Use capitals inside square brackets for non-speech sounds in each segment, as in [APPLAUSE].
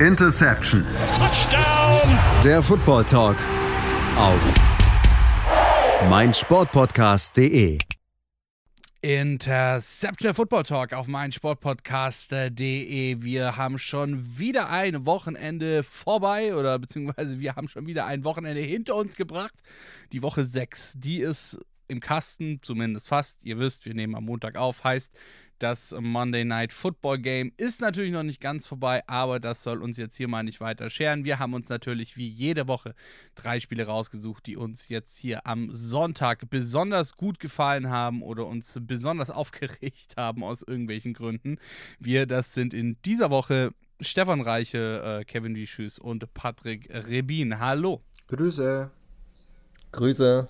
Interception. Touchdown. Der Football Talk auf meinsportpodcast.de. Interception der Football Talk auf meinsportpodcast.de. Wir haben schon wieder ein Wochenende vorbei oder beziehungsweise wir haben schon wieder ein Wochenende hinter uns gebracht. Die Woche 6, die ist im Kasten, zumindest fast. Ihr wisst, wir nehmen am Montag auf, heißt, das Monday Night Football Game ist natürlich noch nicht ganz vorbei, aber das soll uns jetzt hier mal nicht weiter scheren. Wir haben uns natürlich wie jede Woche drei Spiele rausgesucht, die uns jetzt hier am Sonntag besonders gut gefallen haben oder uns besonders [LAUGHS] aufgeregt haben aus irgendwelchen Gründen. Wir, das sind in dieser Woche Stefan Reiche, äh, Kevin Wieschüss und Patrick Rebin. Hallo. Grüße. Grüße.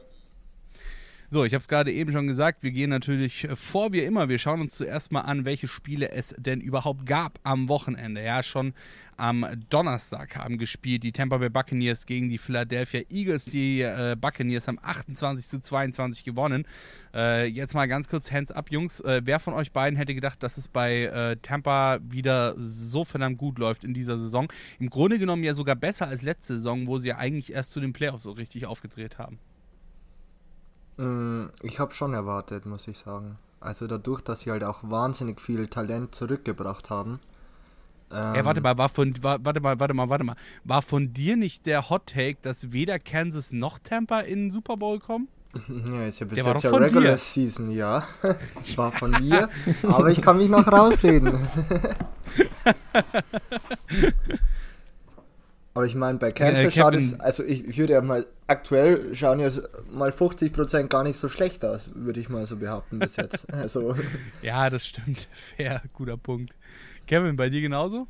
So, ich habe es gerade eben schon gesagt, wir gehen natürlich äh, vor wie immer. Wir schauen uns zuerst mal an, welche Spiele es denn überhaupt gab am Wochenende. Ja, schon am Donnerstag haben gespielt die Tampa Bay Buccaneers gegen die Philadelphia Eagles. Die äh, Buccaneers haben 28 zu 22 gewonnen. Äh, jetzt mal ganz kurz Hands up, Jungs. Äh, wer von euch beiden hätte gedacht, dass es bei äh, Tampa wieder so verdammt gut läuft in dieser Saison? Im Grunde genommen ja sogar besser als letzte Saison, wo sie ja eigentlich erst zu den Playoffs so richtig aufgedreht haben. Mm, ich habe schon erwartet, muss ich sagen. Also dadurch, dass sie halt auch wahnsinnig viel Talent zurückgebracht haben. Ähm, Ey, warte mal, war von, war, warte mal, warte mal, warte mal. War von dir nicht der Hot Take, dass weder Kansas noch Tampa in den Super Bowl kommen? [LAUGHS] Ja, ist ja bis der jetzt ja Regular dir. Season, ja. [LAUGHS] war von mir, aber ich kann mich noch rausreden. [LAUGHS] Aber ich meine, bei Cancel äh, schaut es, also ich, ich würde ja mal, aktuell schauen ja mal 50% gar nicht so schlecht aus, würde ich mal so behaupten bis jetzt. [LAUGHS] Also. ja, das stimmt. [LAUGHS] Fair, guter Punkt. Kevin, bei dir genauso?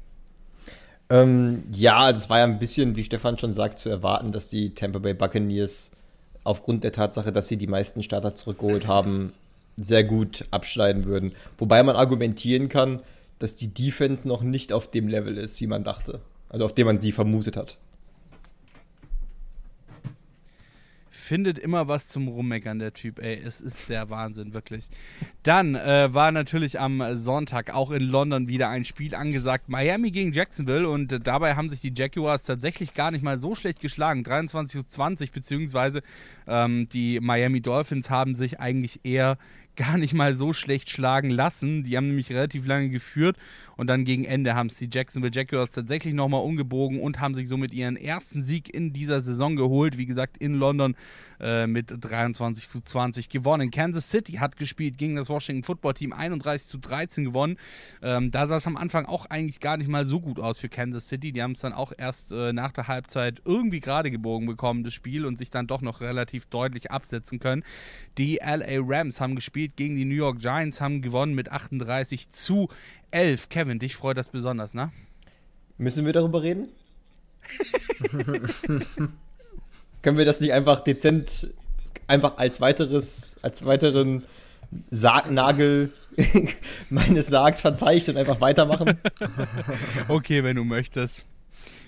Ähm, ja, das war ja ein bisschen, wie Stefan schon sagt, zu erwarten, dass die Tampa Bay Buccaneers aufgrund der Tatsache, dass sie die meisten Starter zurückgeholt haben, sehr gut abschneiden würden. Wobei man argumentieren kann, dass die Defense noch nicht auf dem Level ist, wie man dachte. Also auf dem man sie vermutet hat. Findet immer was zum Rummeckern, der Typ, ey. Es ist der Wahnsinn, wirklich. Dann äh, war natürlich am Sonntag auch in London wieder ein Spiel angesagt. Miami gegen Jacksonville und äh, dabei haben sich die Jaguars tatsächlich gar nicht mal so schlecht geschlagen. 23 zu 20, beziehungsweise ähm, die Miami Dolphins haben sich eigentlich eher gar nicht mal so schlecht schlagen lassen. Die haben nämlich relativ lange geführt und dann gegen Ende haben es die Jacksonville Jaguars tatsächlich nochmal umgebogen und haben sich somit ihren ersten Sieg in dieser Saison geholt. Wie gesagt, in London äh, mit 23 zu 20 gewonnen. Kansas City hat gespielt gegen das Washington Football Team 31 zu 13 gewonnen. Ähm, da sah es am Anfang auch eigentlich gar nicht mal so gut aus für Kansas City. Die haben es dann auch erst äh, nach der Halbzeit irgendwie gerade gebogen bekommen, das Spiel, und sich dann doch noch relativ deutlich absetzen können. Die LA Rams haben gespielt gegen die New York Giants, haben gewonnen mit 38 zu 11. Kevin, dich freut das besonders, ne? Müssen wir darüber reden? [LAUGHS] Können wir das nicht einfach dezent, einfach als weiteres, als weiteren Sargnagel [LAUGHS] meines Sargs verzeichnen und einfach weitermachen? [LAUGHS] okay, wenn du möchtest.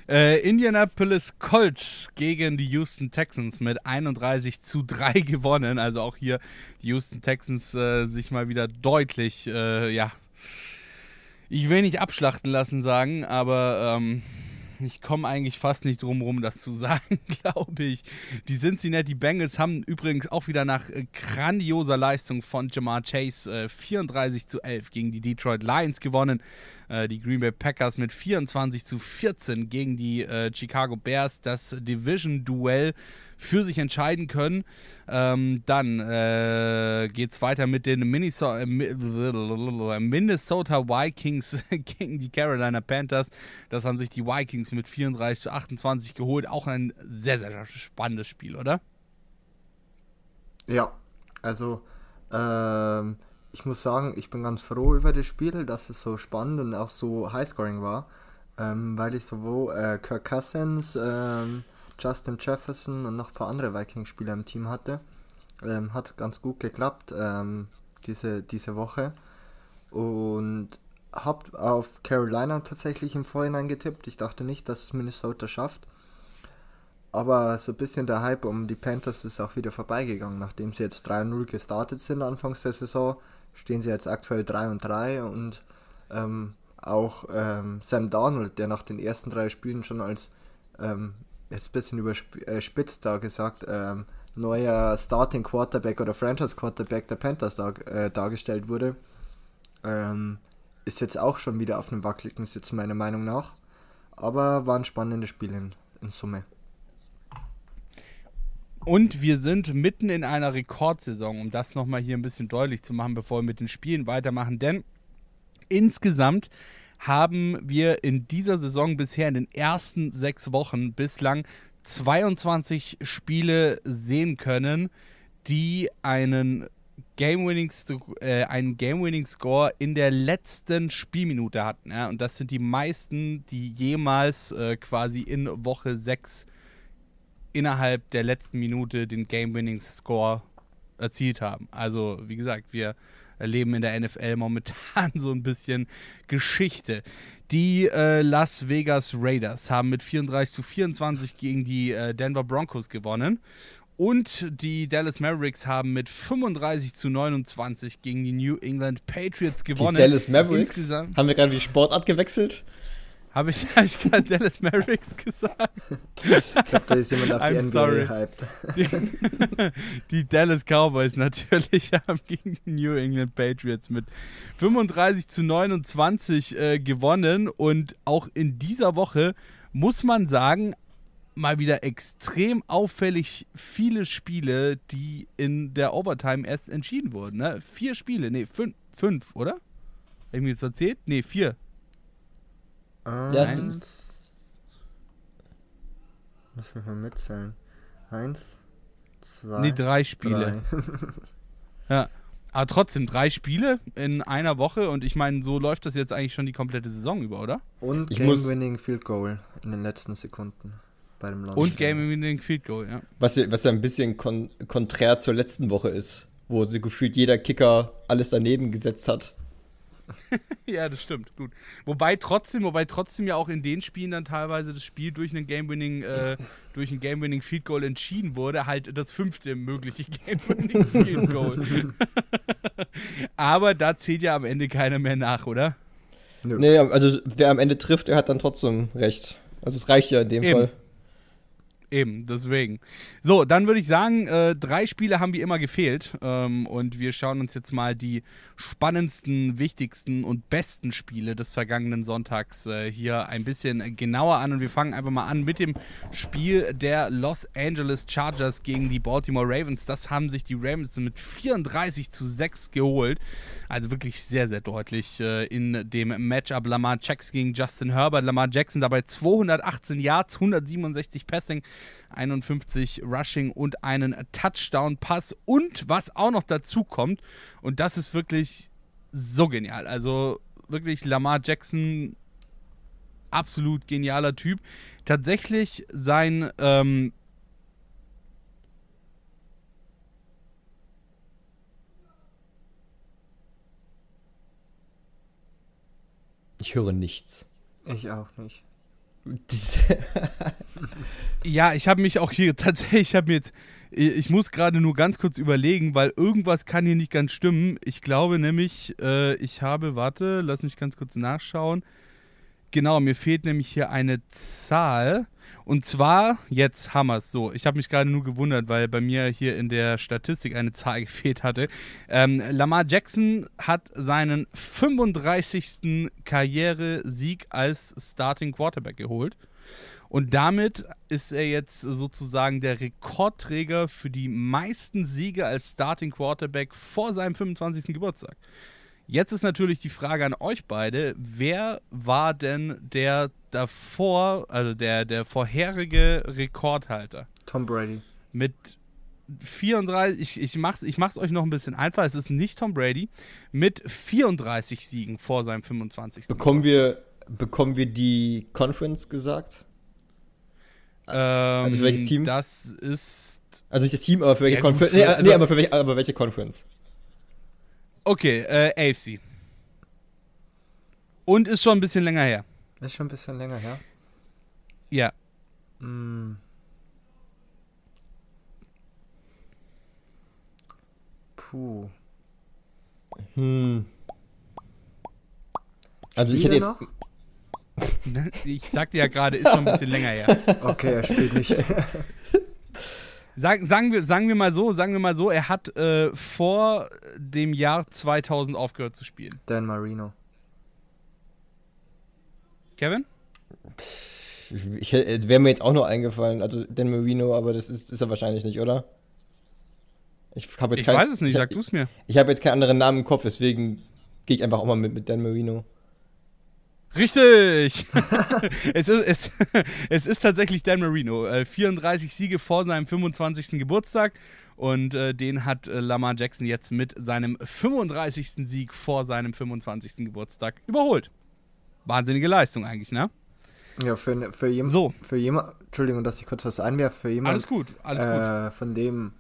Äh, Indianapolis Colts gegen die Houston Texans mit 31 zu 3 [LAUGHS] gewonnen. Also auch hier die Houston Texans äh, sich mal wieder deutlich, äh, ja, ich will nicht abschlachten lassen sagen, aber ähm, ich komme eigentlich fast nicht drum rum, das zu [LAUGHS] sagen, glaube ich. Die Cincinnati Bengals haben übrigens auch wieder nach äh, grandioser Leistung von Jamar Chase äh, 34 zu 11 gegen die Detroit Lions gewonnen. Äh, die Green Bay Packers mit 24 zu 14 gegen die äh, Chicago Bears. Das Division-Duell für sich entscheiden können. Ähm, dann äh, geht es weiter mit den Minnesota, äh, Vikings [LAUGHS] gegen die Carolina Panthers. Das haben sich die Vikings mit 34 zu 28 geholt. Auch ein sehr, sehr spannendes Spiel, oder? Ja, also ähm, ich muss sagen, ich bin ganz froh über das Spiel, dass es so spannend und auch so highscoring war, ähm, weil ich sowohl äh, Kirk Cousins, ähm, Justin Jefferson und noch ein paar andere Vikings-Spieler im Team hatte. Ähm, hat ganz gut geklappt ähm, diese, diese Woche. Und habe auf Carolina tatsächlich im Vorhinein getippt. Ich dachte nicht, dass es Minnesota schafft. Aber so ein bisschen der Hype um die Panthers ist auch wieder vorbeigegangen. Nachdem sie jetzt 3-0 gestartet sind anfangs der Saison, stehen sie jetzt aktuell 3 3 und ähm, auch ähm, Sam Darnold, der nach den ersten drei Spielen schon als, ähm, jetzt ein bisschen überspitzt da gesagt, ähm, neuer Starting Quarterback oder Franchise Quarterback der Panthers dar, äh, dargestellt wurde, ähm, ist jetzt auch schon wieder auf einem wackeligen Sitz, meiner Meinung nach. Aber waren spannende Spiele in, in Summe. Und wir sind mitten in einer Rekordsaison, um das nochmal hier ein bisschen deutlich zu machen, bevor wir mit den Spielen weitermachen. Denn insgesamt haben wir in dieser Saison bisher in den ersten sechs Wochen bislang 22 Spiele sehen können, die einen Game-Winning äh, Game Score in der letzten Spielminute hatten. Ja? Und das sind die meisten, die jemals äh, quasi in Woche 6 innerhalb der letzten Minute den Game-Winning Score erzielt haben. Also, wie gesagt, wir erleben in der NFL momentan so ein bisschen Geschichte. Die äh, Las Vegas Raiders haben mit 34 zu 24 gegen die äh, Denver Broncos gewonnen. Und die Dallas Mavericks haben mit 35 zu 29 gegen die New England Patriots gewonnen. Die Dallas Mavericks? Insgesamt haben wir gerade die Sportart gewechselt? Habe ich, [LAUGHS] hab ich gerade Dallas Mavericks gesagt? Ich glaube, da ist jemand auf [LAUGHS] die I'm NBA sorry. hyped. Die, [LAUGHS] die, Dallas Cowboys natürlich haben gegen die New England Patriots mit 35 zu 29 äh, gewonnen. Und auch in dieser Woche muss man sagen, mal wieder extrem auffällig viele Spiele, die in der Overtime erst entschieden wurden. Ne? Vier Spiele, nee, fünf, fünf oder? Irgendwie jetzt erzählt? Nee, vier. Eins. Ja, stimmt. Lass mich mal mitzählen. Eins, zwei. Nee, drei Spiele. Drei. [LAUGHS] ja. Aber trotzdem drei Spiele in einer Woche und ich meine, so läuft das jetzt eigentlich schon die komplette Saison über, oder? Und Game-Winning Field Goal in den letzten Sekunden bei dem Launch. Und Game-Winning Field Goal, ja. Was, was ja ein bisschen kon konträr zur letzten Woche ist, wo sie gefühlt jeder Kicker alles daneben gesetzt hat. [LAUGHS] ja, das stimmt, gut. Wobei trotzdem, wobei trotzdem ja auch in den Spielen dann teilweise das Spiel durch einen Game-Winning, äh, [LAUGHS] durch ein Game-Winning Field Goal entschieden wurde, halt das fünfte mögliche [LAUGHS] Game-Winning Field Goal. Aber da zählt ja am Ende keiner mehr nach, oder? Nö. Nee, also wer am Ende trifft, der hat dann trotzdem recht. Also es reicht ja in dem Eben. Fall. Eben, deswegen. So, dann würde ich sagen, äh, drei Spiele haben wie immer gefehlt. Ähm, und wir schauen uns jetzt mal die spannendsten, wichtigsten und besten Spiele des vergangenen Sonntags äh, hier ein bisschen genauer an. Und wir fangen einfach mal an mit dem Spiel der Los Angeles Chargers gegen die Baltimore Ravens. Das haben sich die Ravens mit 34 zu 6 geholt. Also wirklich sehr, sehr deutlich äh, in dem Matchup Lamar Jackson gegen Justin Herbert. Lamar Jackson dabei 218 Yards, 167 Passing, 51 Rushing und einen Touchdown-Pass. Und was auch noch dazu kommt, und das ist wirklich so genial. Also wirklich Lamar Jackson, absolut genialer Typ. Tatsächlich sein ähm, Ich höre nichts. Ich auch nicht. [LAUGHS] ja, ich habe mich auch hier [LAUGHS] tatsächlich, ich habe mir jetzt, ich muss gerade nur ganz kurz überlegen, weil irgendwas kann hier nicht ganz stimmen. Ich glaube nämlich, äh, ich habe, warte, lass mich ganz kurz nachschauen. Genau, mir fehlt nämlich hier eine Zahl. Und zwar, jetzt es so. Ich habe mich gerade nur gewundert, weil bei mir hier in der Statistik eine Zahl [LAUGHS] gefehlt hatte. Ähm, Lamar Jackson hat seinen 35. Karrieresieg als Starting Quarterback geholt. Und damit ist er jetzt sozusagen der Rekordträger für die meisten Siege als Starting Quarterback vor seinem 25. Geburtstag. Jetzt ist natürlich die Frage an euch beide, wer war denn der davor, also der, der vorherige Rekordhalter? Tom Brady. Mit 34, ich, ich, mach's, ich mach's euch noch ein bisschen einfach, es ist nicht Tom Brady, mit 34 Siegen vor seinem 25. Bekommen wir, bekommen wir die Conference gesagt? Ähm, also für welches Team? Das ist. Also nicht das Team, aber für welche ja, Conference? Nee, also, nee, aber für welche, aber welche Conference? Okay, äh, AFC. Und ist schon ein bisschen länger her. Ist schon ein bisschen länger her? Ja. Mm. Puh. Hm. Also ich hätte jetzt. Noch? [LAUGHS] Ich sagte ja gerade, ist schon ein bisschen länger her. Okay, er spielt nicht. [LAUGHS] Sag, sagen, wir, sagen wir mal so, sagen wir mal so, er hat äh, vor dem Jahr 2000 aufgehört zu spielen. Dan Marino. Kevin? Ich, wäre mir jetzt auch noch eingefallen, also Dan Marino, aber das ist, ist er wahrscheinlich nicht, oder? Ich, jetzt ich kein, weiß es nicht, ich, sag du es mir. Ich, ich habe jetzt keinen anderen Namen im Kopf, deswegen gehe ich einfach auch mal mit, mit Dan Marino. Richtig! [LAUGHS] es, ist, es, [LAUGHS] es, ist tatsächlich Dan Marino. Äh, 34 Siege vor seinem 25. Geburtstag. Und äh, den hat äh, Lamar Jackson jetzt mit seinem 35. Sieg vor seinem 25. Geburtstag überholt. Wahnsinnige Leistung eigentlich, ne? Ja, für, für jemanden. So. Für jemand, Entschuldigung, dass ich kurz was einwerfe. Für jemanden. Alles gut, alles gut. Äh, von dem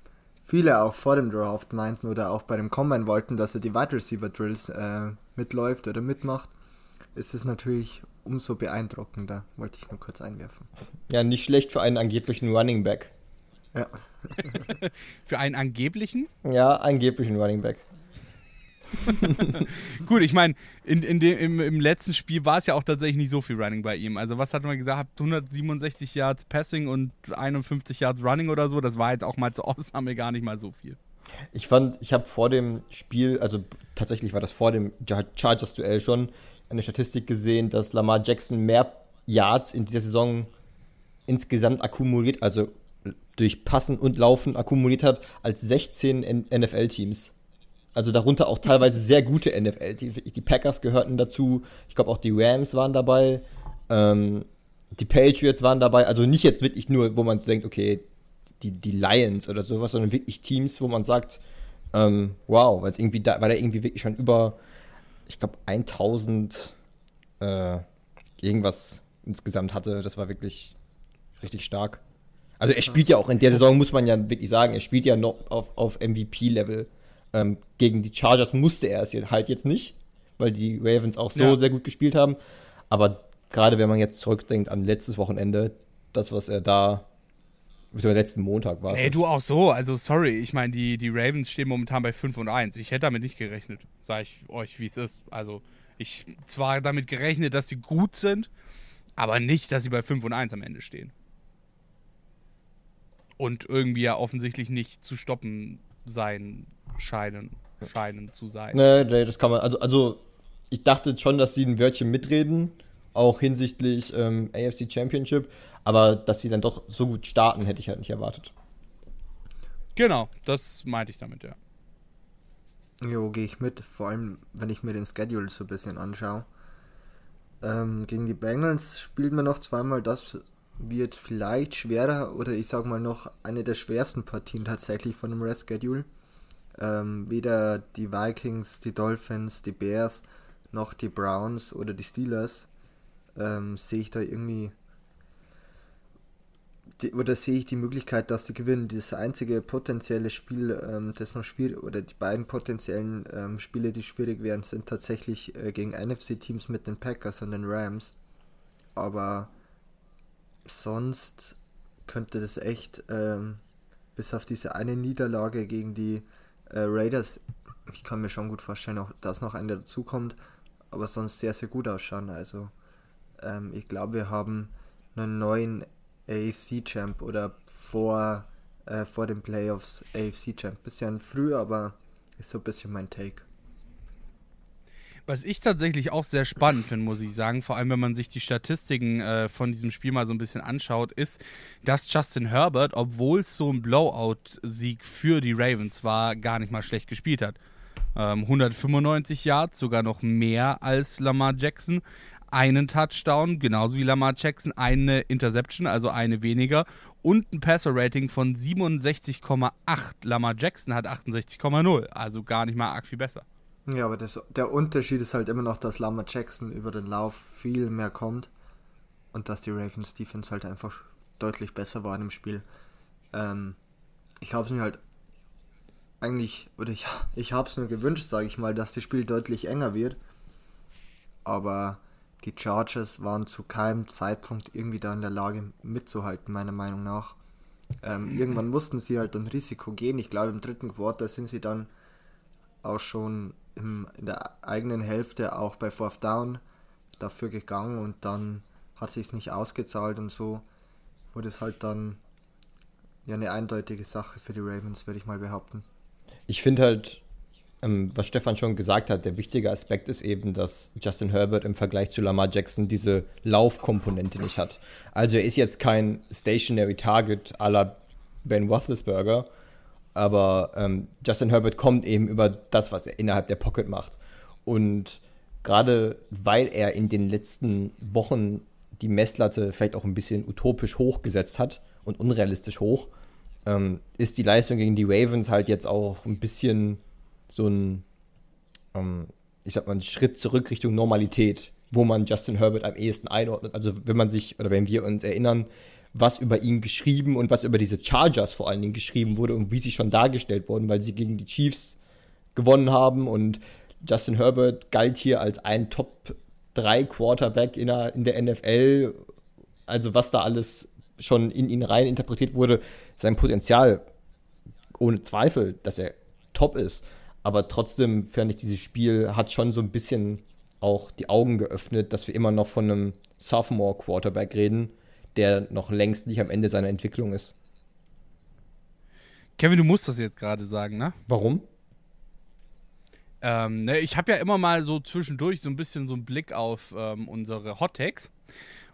viele auch vor dem Draft meinten oder auch bei dem Combine wollten, dass er die Wide Receiver Drills äh, mitläuft oder mitmacht ist es natürlich umso beeindruckender, wollte ich nur kurz einwerfen. Ja, nicht schlecht für einen angeblichen Running Back. Ja. [LAUGHS] für einen angeblichen? Ja, angeblichen Running Back. [LAUGHS] Gut, ich meine, in, in im, im letzten Spiel war es ja auch tatsächlich nicht so viel Running bei ihm. Also, was hat man gesagt? 167 Yards Passing und 51 Yards Running oder so. Das war jetzt auch mal zur Ausnahme gar nicht mal so viel. Ich fand, ich habe vor dem Spiel, also tatsächlich war das vor dem Chargers-Duell schon, eine Statistik gesehen, dass Lamar Jackson mehr Yards in dieser Saison insgesamt akkumuliert, also durch Passen und Laufen akkumuliert hat, als 16 NFL-Teams. Also darunter auch teilweise sehr gute NFL-Teams. Die Packers gehörten dazu, ich glaube auch die Rams waren dabei, ähm, die Patriots waren dabei. Also nicht jetzt wirklich nur, wo man denkt, okay, die, die Lions oder sowas, sondern wirklich Teams, wo man sagt, ähm, wow, da, weil er irgendwie wirklich schon über ich glaube, 1000 äh, irgendwas insgesamt hatte. Das war wirklich richtig stark. Also er spielt ja auch in der Saison, muss man ja wirklich sagen, er spielt ja noch auf, auf MVP-Level. Ähm, gegen die Chargers musste er es halt jetzt nicht, weil die Ravens auch so ja. sehr gut gespielt haben. Aber gerade wenn man jetzt zurückdenkt an letztes Wochenende, das, was er da Sogar letzten Montag war es. Ey, du auch so. Also, sorry. Ich meine, die, die Ravens stehen momentan bei 5 und 1. Ich hätte damit nicht gerechnet. Sag ich euch, wie es ist. Also, ich zwar damit gerechnet, dass sie gut sind, aber nicht, dass sie bei 5 und 1 am Ende stehen. Und irgendwie ja offensichtlich nicht zu stoppen sein scheinen, scheinen zu sein. Nee, nee, das kann man. Also, also ich dachte schon, dass sie ein Wörtchen mitreden auch hinsichtlich ähm, AFC Championship. Aber dass sie dann doch so gut starten, hätte ich halt nicht erwartet. Genau, das meinte ich damit, ja. Jo, gehe ich mit. Vor allem, wenn ich mir den Schedule so ein bisschen anschaue. Ähm, gegen die Bengals spielt man noch zweimal. Das wird vielleicht schwerer oder ich sag mal noch eine der schwersten Partien tatsächlich von dem Rest Schedule. Ähm, weder die Vikings, die Dolphins, die Bears noch die Browns oder die Steelers ähm, sehe ich da irgendwie die, oder sehe ich die Möglichkeit, dass die gewinnen. Das einzige potenzielle Spiel, ähm, das noch schwierig oder die beiden potenziellen ähm, Spiele, die schwierig wären, sind tatsächlich äh, gegen NFC-Teams mit den Packers und den Rams. Aber sonst könnte das echt ähm, bis auf diese eine Niederlage gegen die äh, Raiders, ich kann mir schon gut vorstellen, auch dass noch eine dazukommt, aber sonst sehr, sehr gut ausschauen. Also ähm, ich glaube, wir haben einen neuen AFC-Champ oder vor, äh, vor den Playoffs AFC-Champ. Bisschen früh, aber ist so ein bisschen mein Take. Was ich tatsächlich auch sehr spannend finde, muss ich sagen, vor allem wenn man sich die Statistiken äh, von diesem Spiel mal so ein bisschen anschaut, ist, dass Justin Herbert, obwohl es so ein Blowout-Sieg für die Ravens war, gar nicht mal schlecht gespielt hat. Ähm, 195 Yards, sogar noch mehr als Lamar Jackson einen Touchdown, genauso wie Lamar Jackson, eine Interception, also eine weniger und ein Passer-Rating von 67,8. Lamar Jackson hat 68,0, also gar nicht mal arg viel besser. Ja, aber das, der Unterschied ist halt immer noch, dass Lamar Jackson über den Lauf viel mehr kommt und dass die Ravens Defense halt einfach deutlich besser war im Spiel. Ähm, ich habe es mir halt eigentlich, oder ich, [LAUGHS] ich habe es mir gewünscht, sage ich mal, dass das Spiel deutlich enger wird. Aber die Chargers waren zu keinem Zeitpunkt irgendwie da in der Lage mitzuhalten, meiner Meinung nach. Ähm, irgendwann mussten sie halt ein Risiko gehen. Ich glaube, im dritten Quarter sind sie dann auch schon im, in der eigenen Hälfte auch bei Fourth Down dafür gegangen und dann hat sich nicht ausgezahlt und so wurde es halt dann ja eine eindeutige Sache für die Ravens, würde ich mal behaupten. Ich finde halt, ähm, was Stefan schon gesagt hat, der wichtige Aspekt ist eben, dass Justin Herbert im Vergleich zu Lamar Jackson diese Laufkomponente nicht hat. Also er ist jetzt kein Stationary Target à la Ben Roethlisberger, aber ähm, Justin Herbert kommt eben über das, was er innerhalb der Pocket macht. Und gerade weil er in den letzten Wochen die Messlatte vielleicht auch ein bisschen utopisch hochgesetzt hat und unrealistisch hoch, ähm, ist die Leistung gegen die Ravens halt jetzt auch ein bisschen so ein, ähm, ich sag mal, ein Schritt zurück Richtung Normalität, wo man Justin Herbert am ehesten einordnet. Also wenn man sich oder wenn wir uns erinnern, was über ihn geschrieben und was über diese Chargers vor allen Dingen geschrieben wurde und wie sie schon dargestellt wurden, weil sie gegen die Chiefs gewonnen haben und Justin Herbert galt hier als ein Top 3 Quarterback in der, in der NFL. Also was da alles schon in ihn rein interpretiert wurde, sein Potenzial ohne Zweifel, dass er top ist. Aber trotzdem fand ich, dieses Spiel hat schon so ein bisschen auch die Augen geöffnet, dass wir immer noch von einem Sophomore-Quarterback reden, der noch längst nicht am Ende seiner Entwicklung ist. Kevin, du musst das jetzt gerade sagen, ne? Warum? Ähm, ne, ich habe ja immer mal so zwischendurch so ein bisschen so einen Blick auf ähm, unsere Hot Takes.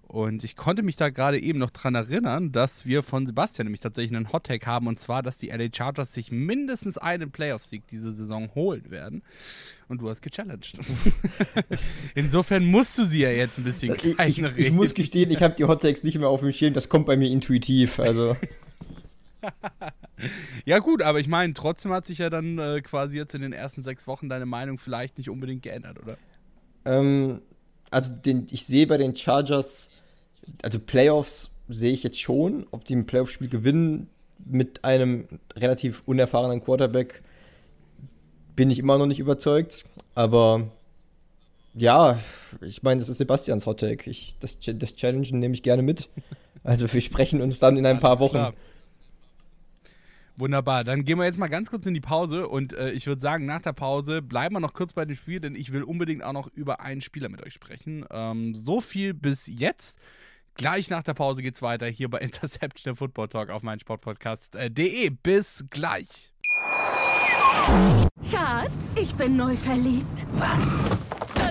Und ich konnte mich da gerade eben noch dran erinnern, dass wir von Sebastian nämlich tatsächlich einen Hot-Tag haben und zwar, dass die LA Chargers sich mindestens einen Playoff-Sieg diese Saison holen werden. Und du hast gechallenged. [LAUGHS] Insofern musst du sie ja jetzt ein bisschen ich, ich, ich muss gestehen, ich habe die Hot Takes nicht mehr auf dem Schirm, das kommt bei mir intuitiv. Also. [LAUGHS] ja, gut, aber ich meine, trotzdem hat sich ja dann äh, quasi jetzt in den ersten sechs Wochen deine Meinung vielleicht nicht unbedingt geändert, oder? Ähm, also den, ich sehe bei den Chargers, also Playoffs sehe ich jetzt schon, ob die ein Playoff-Spiel gewinnen mit einem relativ unerfahrenen Quarterback, bin ich immer noch nicht überzeugt. Aber ja, ich meine, das ist Sebastians Hottake. das, das Challengen nehme ich gerne mit. Also wir sprechen uns dann in ein paar Wochen. Klar. Wunderbar, dann gehen wir jetzt mal ganz kurz in die Pause und äh, ich würde sagen, nach der Pause bleiben wir noch kurz bei dem Spiel, denn ich will unbedingt auch noch über einen Spieler mit euch sprechen. Ähm, so viel bis jetzt. Gleich nach der Pause geht's weiter hier bei [LAUGHS] Interception der Football Talk auf meinsportpodcast.de. Bis gleich. Schatz, ich bin neu verliebt. Was?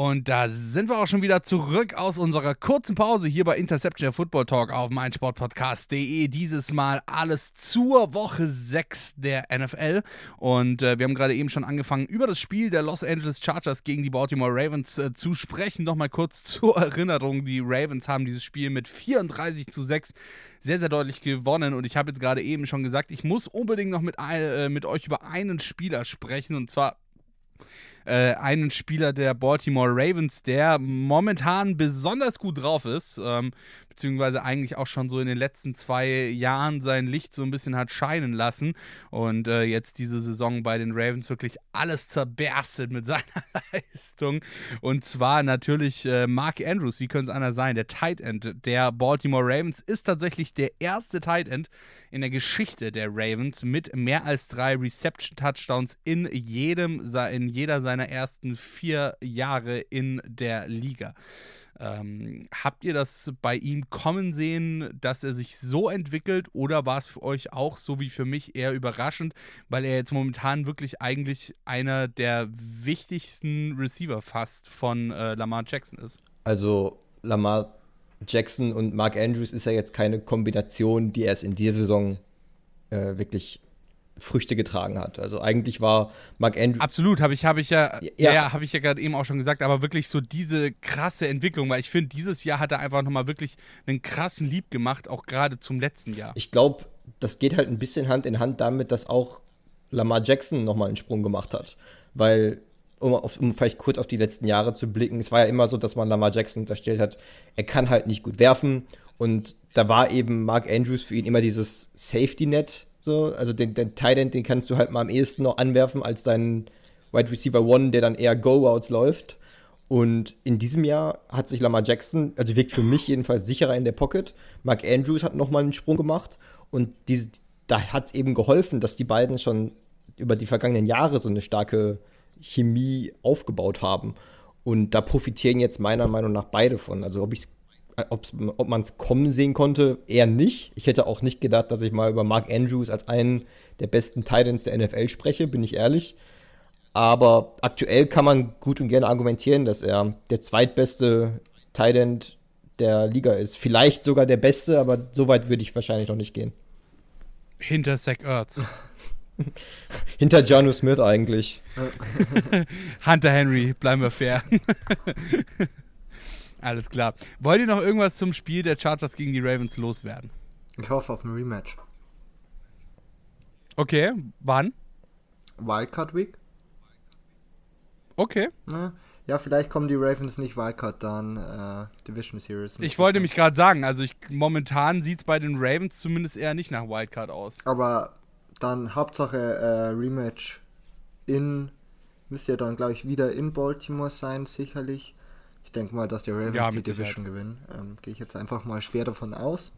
Und da sind wir auch schon wieder zurück aus unserer kurzen Pause hier bei Interception der Football Talk auf meinsportpodcast.de. Dieses Mal alles zur Woche 6 der NFL. Und äh, wir haben gerade eben schon angefangen, über das Spiel der Los Angeles Chargers gegen die Baltimore Ravens äh, zu sprechen. Nochmal kurz [LAUGHS] zur Erinnerung: Die Ravens haben dieses Spiel mit 34 zu 6 sehr, sehr deutlich gewonnen. Und ich habe jetzt gerade eben schon gesagt, ich muss unbedingt noch mit, äh, mit euch über einen Spieler sprechen. Und zwar äh, einen Spieler der Baltimore Ravens, der momentan besonders gut drauf ist, ähm, beziehungsweise eigentlich auch schon so in den letzten zwei Jahren sein Licht so ein bisschen hat scheinen lassen und äh, jetzt diese Saison bei den Ravens wirklich alles zerberstet mit [LAUGHS] seiner Leistung. Und zwar natürlich äh, Mark Andrews, wie könnte es anders sein? Der Tight End der Baltimore Ravens ist tatsächlich der erste Tight End in der Geschichte der Ravens mit mehr als drei Reception-Touchdowns in jedem, in jeder seiner ersten vier Jahre in der Liga. Ähm, habt ihr das bei ihm kommen sehen, dass er sich so entwickelt oder war es für euch auch so wie für mich eher überraschend, weil er jetzt momentan wirklich eigentlich einer der wichtigsten Receiver fast von äh, Lamar Jackson ist? Also Lamar Jackson und Mark Andrews ist ja jetzt keine Kombination, die erst in dieser Saison äh, wirklich Früchte getragen hat. Also eigentlich war Mark Andrews. Absolut, habe ich, hab ich ja, ja, ja habe ich ja gerade eben auch schon gesagt, aber wirklich so diese krasse Entwicklung, weil ich finde, dieses Jahr hat er einfach nochmal wirklich einen krassen Lieb gemacht, auch gerade zum letzten Jahr. Ich glaube, das geht halt ein bisschen Hand in Hand damit, dass auch Lamar Jackson nochmal einen Sprung gemacht hat. Weil um, auf, um vielleicht kurz auf die letzten Jahre zu blicken, es war ja immer so, dass man Lamar Jackson unterstellt hat, er kann halt nicht gut werfen. Und da war eben Mark Andrews für ihn immer dieses Safety-Net. So, also den, den Tight End, den kannst du halt mal am ehesten noch anwerfen als deinen Wide Receiver One, der dann eher Go-Routes läuft. Und in diesem Jahr hat sich Lamar Jackson, also wirkt für mich jedenfalls sicherer in der Pocket. Mark Andrews hat nochmal einen Sprung gemacht und diese, da hat es eben geholfen, dass die beiden schon über die vergangenen Jahre so eine starke Chemie aufgebaut haben. Und da profitieren jetzt meiner Meinung nach beide von. Also ob, ob man es kommen sehen konnte, eher nicht. Ich hätte auch nicht gedacht, dass ich mal über Mark Andrews als einen der besten Titans der NFL spreche, bin ich ehrlich. Aber aktuell kann man gut und gerne argumentieren, dass er der zweitbeste Titan der Liga ist. Vielleicht sogar der beste, aber so weit würde ich wahrscheinlich noch nicht gehen. Hinter Zach Ertz. [LAUGHS] Hinter Janu Smith eigentlich. [LAUGHS] Hunter Henry, bleiben wir fair. [LAUGHS] Alles klar. Wollt ihr noch irgendwas zum Spiel der Chargers gegen die Ravens loswerden? Ich hoffe auf ein Rematch. Okay, wann? Wildcard Week. Okay. Ja, vielleicht kommen die Ravens nicht Wildcard, dann äh, Division Series. Ich wollte mich gerade sagen, also ich, momentan sieht es bei den Ravens zumindest eher nicht nach Wildcard aus. Aber dann Hauptsache äh, Rematch in, müsste ja dann, glaube ich, wieder in Baltimore sein, sicherlich. Ich denke mal, dass die Ravens ja, die Division gewinnen. Ähm, Gehe ich jetzt einfach mal schwer davon aus.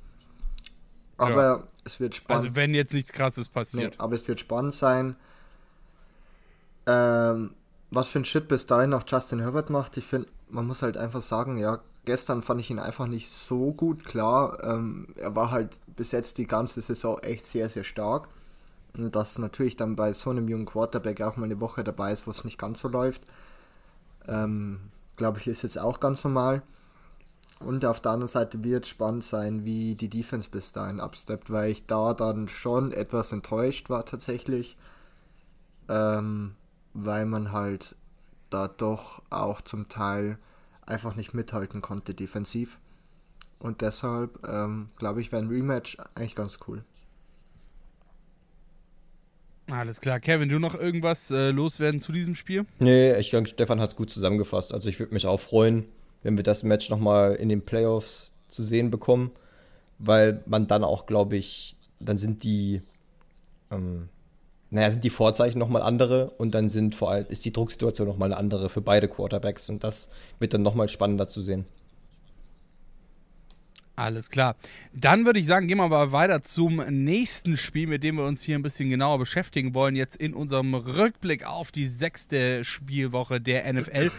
Aber ja. es wird spannend. Also wenn jetzt nichts krasses passiert. Nee, aber es wird spannend sein. Ähm, was für ein Shit bis dahin noch Justin Herbert macht. Ich finde, man muss halt einfach sagen, ja, gestern fand ich ihn einfach nicht so gut. Klar, ähm, er war halt bis jetzt die ganze Saison echt sehr, sehr stark. Und dass natürlich dann bei so einem jungen Quarterback auch mal eine Woche dabei ist, wo es nicht ganz so läuft, ähm, glaube ich, ist jetzt auch ganz normal. Und auf der anderen Seite wird spannend sein, wie die Defense bis dahin absteppt, weil ich da dann schon etwas enttäuscht war tatsächlich. Ähm, weil man halt da doch auch zum Teil einfach nicht mithalten konnte defensiv. Und deshalb ähm, glaube ich, wäre ein Rematch eigentlich ganz cool. Alles klar. Kevin, du noch irgendwas äh, loswerden zu diesem Spiel? Nee, ich denke, Stefan hat es gut zusammengefasst. Also ich würde mich auch freuen, wenn wir das Match nochmal in den Playoffs zu sehen bekommen, weil man dann auch, glaube ich, dann sind die, ähm, naja, sind die Vorzeichen nochmal andere und dann sind vor allem, ist die Drucksituation nochmal eine andere für beide Quarterbacks und das wird dann nochmal spannender zu sehen. Alles klar. Dann würde ich sagen, gehen wir aber weiter zum nächsten Spiel, mit dem wir uns hier ein bisschen genauer beschäftigen wollen. Jetzt in unserem Rückblick auf die sechste Spielwoche der NFL.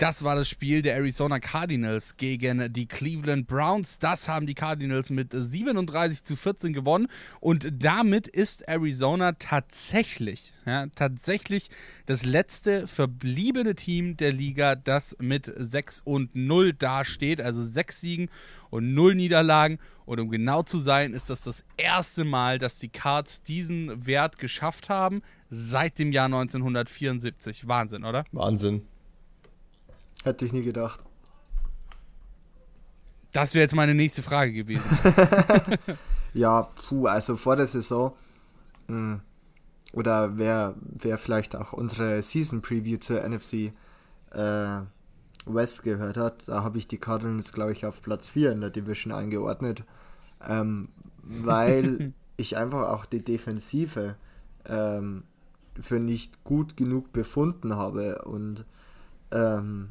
Das war das Spiel der Arizona Cardinals gegen die Cleveland Browns. Das haben die Cardinals mit 37 zu 14 gewonnen. Und damit ist Arizona tatsächlich, ja, tatsächlich das letzte verbliebene Team der Liga, das mit 6 und 0 dasteht. Also 6 Siegen und 0 Niederlagen. Und um genau zu sein, ist das das erste Mal, dass die Cards diesen Wert geschafft haben seit dem Jahr 1974. Wahnsinn, oder? Wahnsinn. Hätte ich nie gedacht. Das wäre jetzt meine nächste Frage gewesen. [LAUGHS] [LAUGHS] ja, puh, also vor der Saison, mh, hm, oder wer, wer vielleicht auch unsere Season Preview zur NFC äh, West gehört hat, da habe ich die Cardinals, glaube ich, auf Platz 4 in der Division eingeordnet, ähm, [LAUGHS] weil ich einfach auch die Defensive ähm, für nicht gut genug befunden habe und ähm,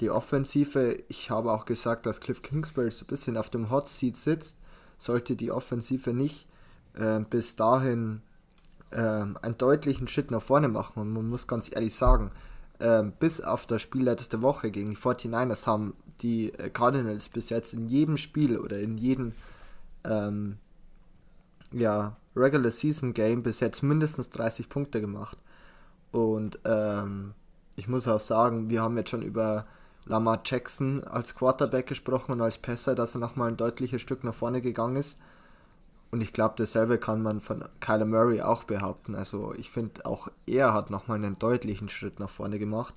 die Offensive, ich habe auch gesagt, dass Cliff Kingsbury so ein bisschen auf dem Hot Seat sitzt, sollte die Offensive nicht äh, bis dahin äh, einen deutlichen Schritt nach vorne machen. Und man muss ganz ehrlich sagen, äh, bis auf das Spiel letzte Woche gegen die 49ers haben die äh, Cardinals bis jetzt in jedem Spiel oder in jedem ähm, ja, Regular Season Game bis jetzt mindestens 30 Punkte gemacht. Und ähm, ich muss auch sagen, wir haben jetzt schon über Lamar Jackson als Quarterback gesprochen und als Passer, dass er nochmal ein deutliches Stück nach vorne gegangen ist. Und ich glaube, dasselbe kann man von Kyler Murray auch behaupten. Also ich finde, auch er hat nochmal einen deutlichen Schritt nach vorne gemacht.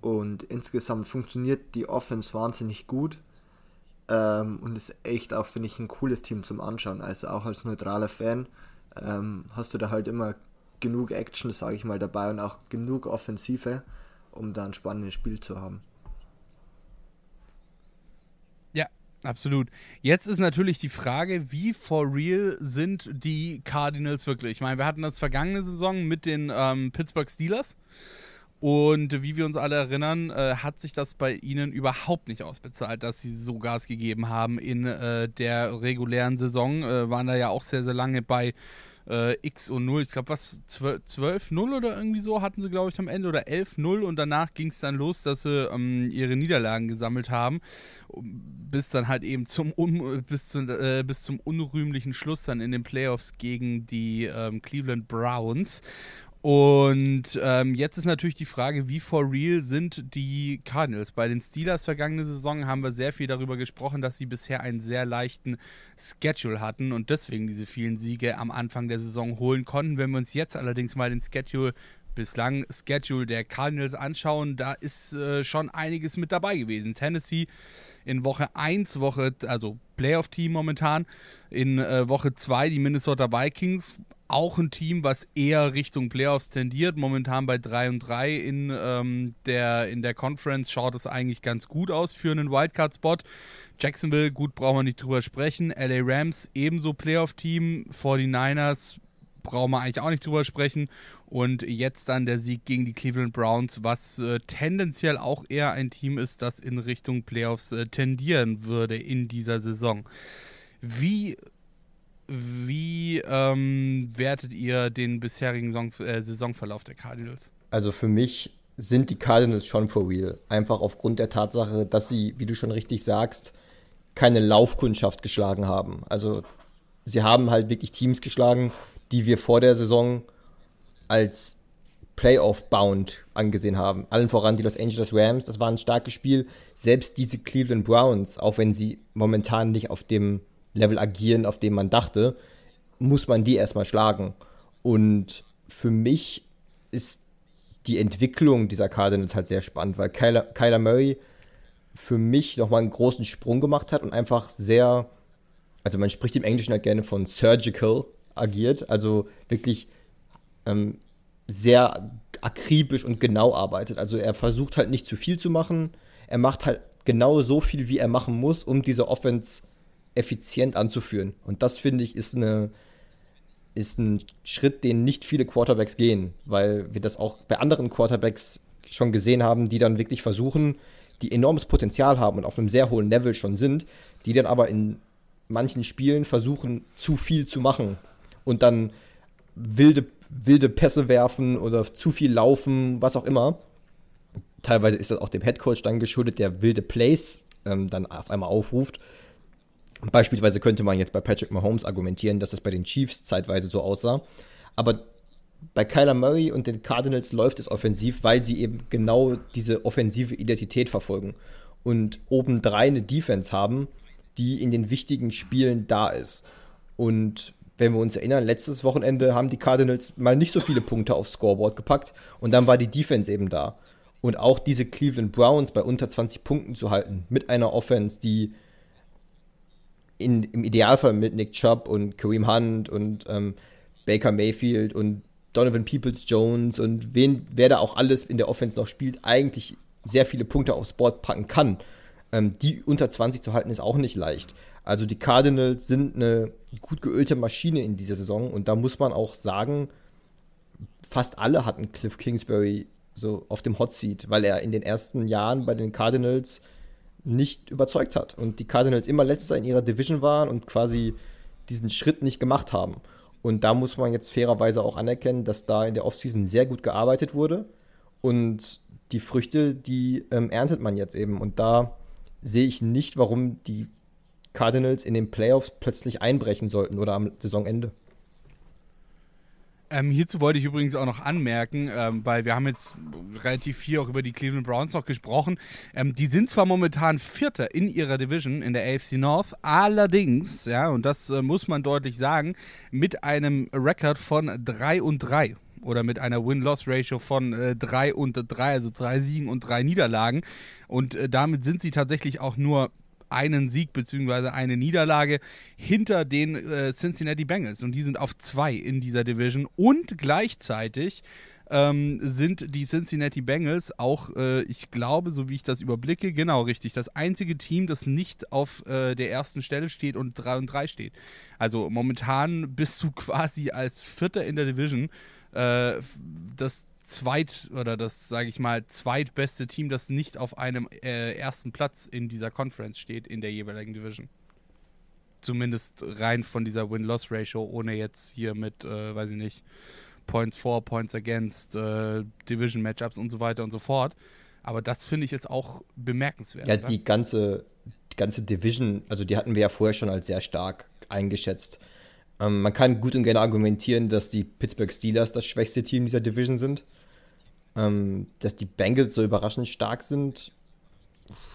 Und insgesamt funktioniert die Offense wahnsinnig gut. Ähm, und ist echt auch, finde ich, ein cooles Team zum Anschauen. Also auch als neutraler Fan ähm, hast du da halt immer genug Action, sage ich mal, dabei und auch genug Offensive um da ein spannendes Spiel zu haben. Ja, absolut. Jetzt ist natürlich die Frage, wie for real sind die Cardinals wirklich? Ich meine, wir hatten das vergangene Saison mit den ähm, Pittsburgh Steelers. Und wie wir uns alle erinnern, äh, hat sich das bei ihnen überhaupt nicht ausbezahlt, dass sie so Gas gegeben haben in äh, der regulären Saison. Äh, waren da ja auch sehr, sehr lange bei äh, X und 0. Ich glaube, was, 12-0 oder irgendwie so hatten sie, glaube ich, am Ende oder 11-0 und danach ging es dann los, dass sie ähm, ihre Niederlagen gesammelt haben, bis dann halt eben zum, un bis, zu, äh, bis zum unrühmlichen Schluss dann in den Playoffs gegen die ähm, Cleveland Browns. Und ähm, jetzt ist natürlich die Frage, wie for real sind die Cardinals? Bei den Steelers vergangene Saison haben wir sehr viel darüber gesprochen, dass sie bisher einen sehr leichten Schedule hatten und deswegen diese vielen Siege am Anfang der Saison holen konnten. Wenn wir uns jetzt allerdings mal den Schedule bislang Schedule der Cardinals anschauen, da ist äh, schon einiges mit dabei gewesen. Tennessee in Woche 1, Woche, also Playoff-Team momentan, in äh, Woche 2 die Minnesota Vikings, auch ein Team, was eher Richtung Playoffs tendiert. Momentan bei 3 und 3 in, ähm, der, in der Conference schaut es eigentlich ganz gut aus für einen Wildcard-Spot. Jacksonville, gut, brauchen wir nicht drüber sprechen. LA Rams ebenso Playoff-Team. 49ers brauchen wir eigentlich auch nicht drüber sprechen. Und jetzt dann der Sieg gegen die Cleveland Browns, was äh, tendenziell auch eher ein Team ist, das in Richtung Playoffs äh, tendieren würde in dieser Saison. Wie wie ähm, wertet ihr den bisherigen Song, äh, Saisonverlauf der Cardinals? Also für mich sind die Cardinals schon for real. Einfach aufgrund der Tatsache, dass sie, wie du schon richtig sagst, keine Laufkundschaft geschlagen haben. Also sie haben halt wirklich Teams geschlagen, die wir vor der Saison als Playoff-bound angesehen haben. Allen voran die Los Angeles Rams, das war ein starkes Spiel. Selbst diese Cleveland Browns, auch wenn sie momentan nicht auf dem Level agieren, auf dem man dachte, muss man die erstmal schlagen. Und für mich ist die Entwicklung dieser Cardinals halt sehr spannend, weil Kyler, Kyler Murray für mich nochmal einen großen Sprung gemacht hat und einfach sehr, also man spricht im Englischen halt gerne von surgical agiert, also wirklich ähm, sehr akribisch und genau arbeitet. Also er versucht halt nicht zu viel zu machen, er macht halt genau so viel, wie er machen muss, um diese Offense effizient anzuführen. Und das finde ich ist eine ist ein Schritt, den nicht viele Quarterbacks gehen, weil wir das auch bei anderen Quarterbacks schon gesehen haben, die dann wirklich versuchen, die enormes Potenzial haben und auf einem sehr hohen Level schon sind, die dann aber in manchen Spielen versuchen, zu viel zu machen und dann wilde, wilde Pässe werfen oder zu viel laufen, was auch immer. Teilweise ist das auch dem Headcoach dann geschuldet, der wilde Plays ähm, dann auf einmal aufruft. Beispielsweise könnte man jetzt bei Patrick Mahomes argumentieren, dass das bei den Chiefs zeitweise so aussah. Aber bei Kyler Murray und den Cardinals läuft es offensiv, weil sie eben genau diese offensive Identität verfolgen und obendrein eine Defense haben, die in den wichtigen Spielen da ist. Und wenn wir uns erinnern, letztes Wochenende haben die Cardinals mal nicht so viele Punkte aufs Scoreboard gepackt und dann war die Defense eben da. Und auch diese Cleveland Browns bei unter 20 Punkten zu halten, mit einer Offense, die in, im Idealfall mit Nick Chubb und Kareem Hunt und ähm, Baker Mayfield und Donovan Peoples Jones und wen, wer da auch alles in der Offense noch spielt, eigentlich sehr viele Punkte aufs Board packen kann. Ähm, die unter 20 zu halten ist auch nicht leicht. Also die Cardinals sind eine gut geölte Maschine in dieser Saison und da muss man auch sagen, fast alle hatten Cliff Kingsbury so auf dem Hot Seat, weil er in den ersten Jahren bei den Cardinals nicht überzeugt hat und die Cardinals immer letzter in ihrer Division waren und quasi diesen Schritt nicht gemacht haben. Und da muss man jetzt fairerweise auch anerkennen, dass da in der Offseason sehr gut gearbeitet wurde und die Früchte, die ähm, erntet man jetzt eben. Und da sehe ich nicht, warum die Cardinals in den Playoffs plötzlich einbrechen sollten oder am Saisonende. Ähm, hierzu wollte ich übrigens auch noch anmerken, ähm, weil wir haben jetzt relativ viel auch über die Cleveland Browns noch gesprochen. Ähm, die sind zwar momentan Vierter in ihrer Division in der AFC North, allerdings, ja, und das äh, muss man deutlich sagen, mit einem Rekord von 3 und 3 oder mit einer Win-Loss-Ratio von äh, 3 und 3, also 3 Siegen und 3 Niederlagen. Und äh, damit sind sie tatsächlich auch nur einen Sieg bzw. eine Niederlage hinter den äh, Cincinnati Bengals. Und die sind auf zwei in dieser Division. Und gleichzeitig ähm, sind die Cincinnati Bengals auch, äh, ich glaube, so wie ich das überblicke, genau richtig, das einzige Team, das nicht auf äh, der ersten Stelle steht und 3 und 3 steht. Also momentan bist du [LAUGHS] quasi als Vierter in der Division. Äh, das zweit oder das, sage ich mal, zweitbeste Team, das nicht auf einem äh, ersten Platz in dieser Conference steht, in der jeweiligen Division. Zumindest rein von dieser Win-Loss-Ratio, ohne jetzt hier mit, äh, weiß ich nicht, Points for, Points against, äh, Division-Matchups und so weiter und so fort. Aber das finde ich jetzt auch bemerkenswert. Ja, oder? die ganze, die ganze Division, also die hatten wir ja vorher schon als sehr stark eingeschätzt. Ähm, man kann gut und gerne argumentieren, dass die Pittsburgh Steelers das schwächste Team dieser Division sind. Ähm, dass die Bengals so überraschend stark sind,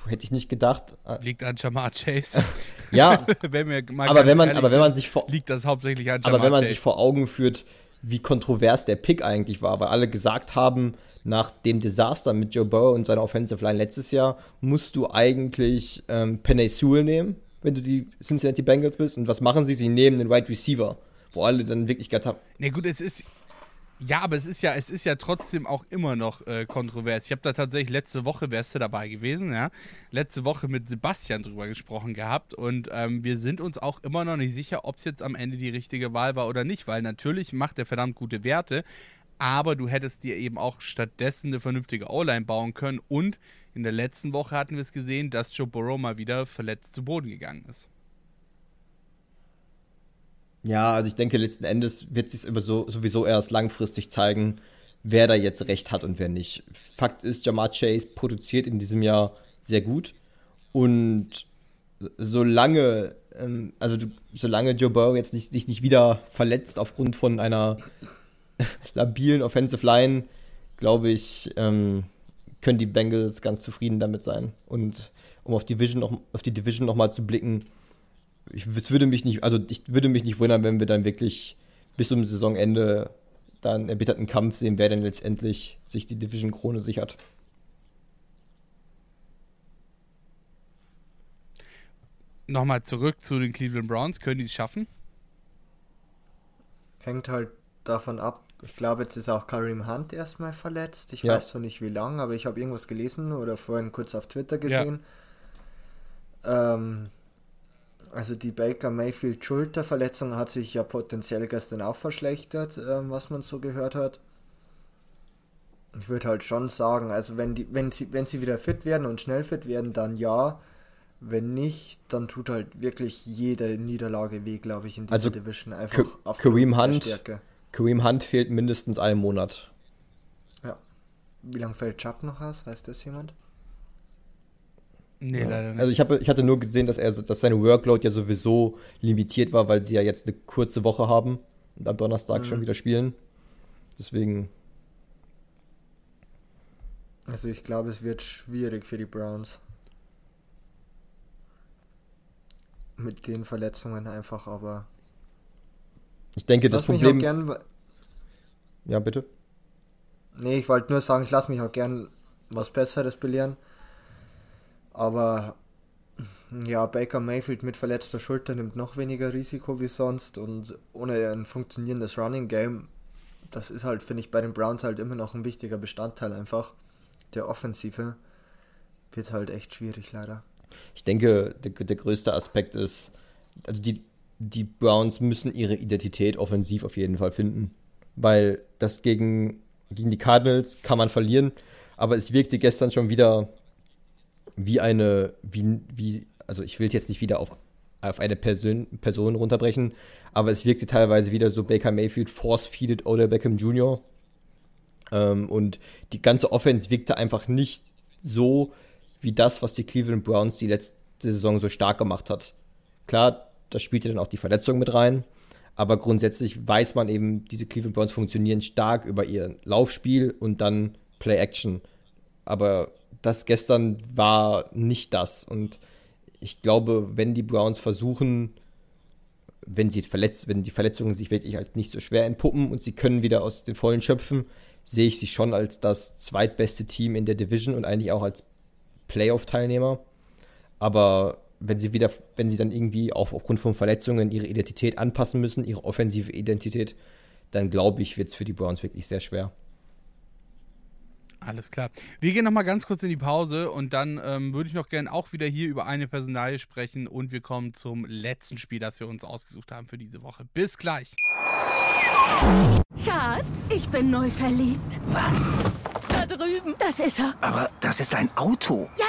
hätte ich nicht gedacht. Liegt an Jamar Chase. [LAUGHS] ja, [LAUGHS] wenn aber, wenn man, aber wenn man sich vor, liegt das hauptsächlich an Jamar Aber wenn man Chase. sich vor Augen führt, wie kontrovers der Pick eigentlich war, weil alle gesagt haben, nach dem Desaster mit Joe Burrow und seiner Offensive Line letztes Jahr musst du eigentlich ähm, Penny Sewell nehmen, wenn du die Cincinnati Bengals bist. Und was machen sie? Sie nehmen den Wide Receiver, wo alle dann wirklich gedacht haben. Ne, gut, es ist. Ja, aber es ist ja, es ist ja trotzdem auch immer noch äh, kontrovers. Ich habe da tatsächlich letzte Woche, wärst du dabei gewesen, ja, letzte Woche mit Sebastian drüber gesprochen gehabt und ähm, wir sind uns auch immer noch nicht sicher, ob es jetzt am Ende die richtige Wahl war oder nicht, weil natürlich macht er verdammt gute Werte, aber du hättest dir eben auch stattdessen eine vernünftige O-Line bauen können und in der letzten Woche hatten wir es gesehen, dass Joe Burrow mal wieder verletzt zu Boden gegangen ist. Ja, also ich denke, letzten Endes wird sich so, sowieso erst langfristig zeigen, wer da jetzt recht hat und wer nicht. Fakt ist, Jamar Chase produziert in diesem Jahr sehr gut und solange, ähm, also solange Joe Burrow jetzt nicht, sich nicht wieder verletzt aufgrund von einer [LAUGHS] labilen Offensive Line, glaube ich, ähm, können die Bengals ganz zufrieden damit sein. Und um auf, Division noch, auf die Division nochmal zu blicken, ich, es würde mich nicht, also ich würde mich nicht wundern, wenn wir dann wirklich bis zum Saisonende dann erbitterten Kampf sehen, wer denn letztendlich sich die Division-Krone sichert. Nochmal zurück zu den Cleveland Browns. Können die es schaffen? Hängt halt davon ab. Ich glaube, jetzt ist auch Kareem Hunt erstmal verletzt. Ich ja. weiß zwar nicht wie lange, aber ich habe irgendwas gelesen oder vorhin kurz auf Twitter gesehen. Ja. Ähm, also die Baker Mayfield Schulterverletzung hat sich ja potenziell gestern auch verschlechtert, ähm, was man so gehört hat. Ich würde halt schon sagen, also wenn die, wenn sie, wenn sie wieder fit werden und schnell fit werden, dann ja. Wenn nicht, dann tut halt wirklich jede Niederlage weh, glaube ich, in dieser also Division einfach auf Kareem Hunt, Stärke. Kareem Hunt fehlt mindestens einen Monat. Ja. Wie lange fällt Chubb noch aus? Weiß das jemand? Nee, ja. leider nicht. Also ich, hab, ich hatte nur gesehen, dass, er, dass seine Workload ja sowieso limitiert war, weil sie ja jetzt eine kurze Woche haben und am Donnerstag mhm. schon wieder spielen. Deswegen. Also ich glaube, es wird schwierig für die Browns. Mit den Verletzungen einfach, aber ich denke, das Problem ist. Gern, ja, bitte. Nee, ich wollte nur sagen, ich lasse mich auch gern was Besseres belehren. Aber ja, Baker Mayfield mit verletzter Schulter nimmt noch weniger Risiko wie sonst und ohne ein funktionierendes Running Game, das ist halt, finde ich, bei den Browns halt immer noch ein wichtiger Bestandteil einfach. Der Offensive wird halt echt schwierig, leider. Ich denke, der, der größte Aspekt ist, also die, die Browns müssen ihre Identität offensiv auf jeden Fall finden. Weil das gegen, gegen die Cardinals kann man verlieren, aber es wirkte gestern schon wieder wie eine, wie, wie, also ich will es jetzt nicht wieder auf, auf eine Person, Person runterbrechen, aber es wirkte teilweise wieder so Baker Mayfield force-feeded oder Beckham Jr. Ähm, und die ganze Offense wirkte einfach nicht so wie das, was die Cleveland Browns die letzte Saison so stark gemacht hat. Klar, da spielt ja dann auch die Verletzung mit rein. Aber grundsätzlich weiß man eben, diese Cleveland Browns funktionieren stark über ihr Laufspiel und dann Play Action. Aber das gestern war nicht das. Und ich glaube, wenn die Browns versuchen, wenn sie verletzt, wenn die Verletzungen sich wirklich halt nicht so schwer entpuppen und sie können wieder aus den Vollen schöpfen, sehe ich sie schon als das zweitbeste Team in der Division und eigentlich auch als Playoff-Teilnehmer. Aber wenn sie wieder, wenn sie dann irgendwie auch aufgrund von Verletzungen ihre Identität anpassen müssen, ihre offensive Identität, dann glaube ich, wird es für die Browns wirklich sehr schwer. Alles klar. Wir gehen nochmal ganz kurz in die Pause und dann ähm, würde ich noch gerne auch wieder hier über eine Personalie sprechen und wir kommen zum letzten Spiel, das wir uns ausgesucht haben für diese Woche. Bis gleich. Schatz, ich bin neu verliebt. Was? Da drüben. Das ist er. Aber das ist ein Auto. Ja,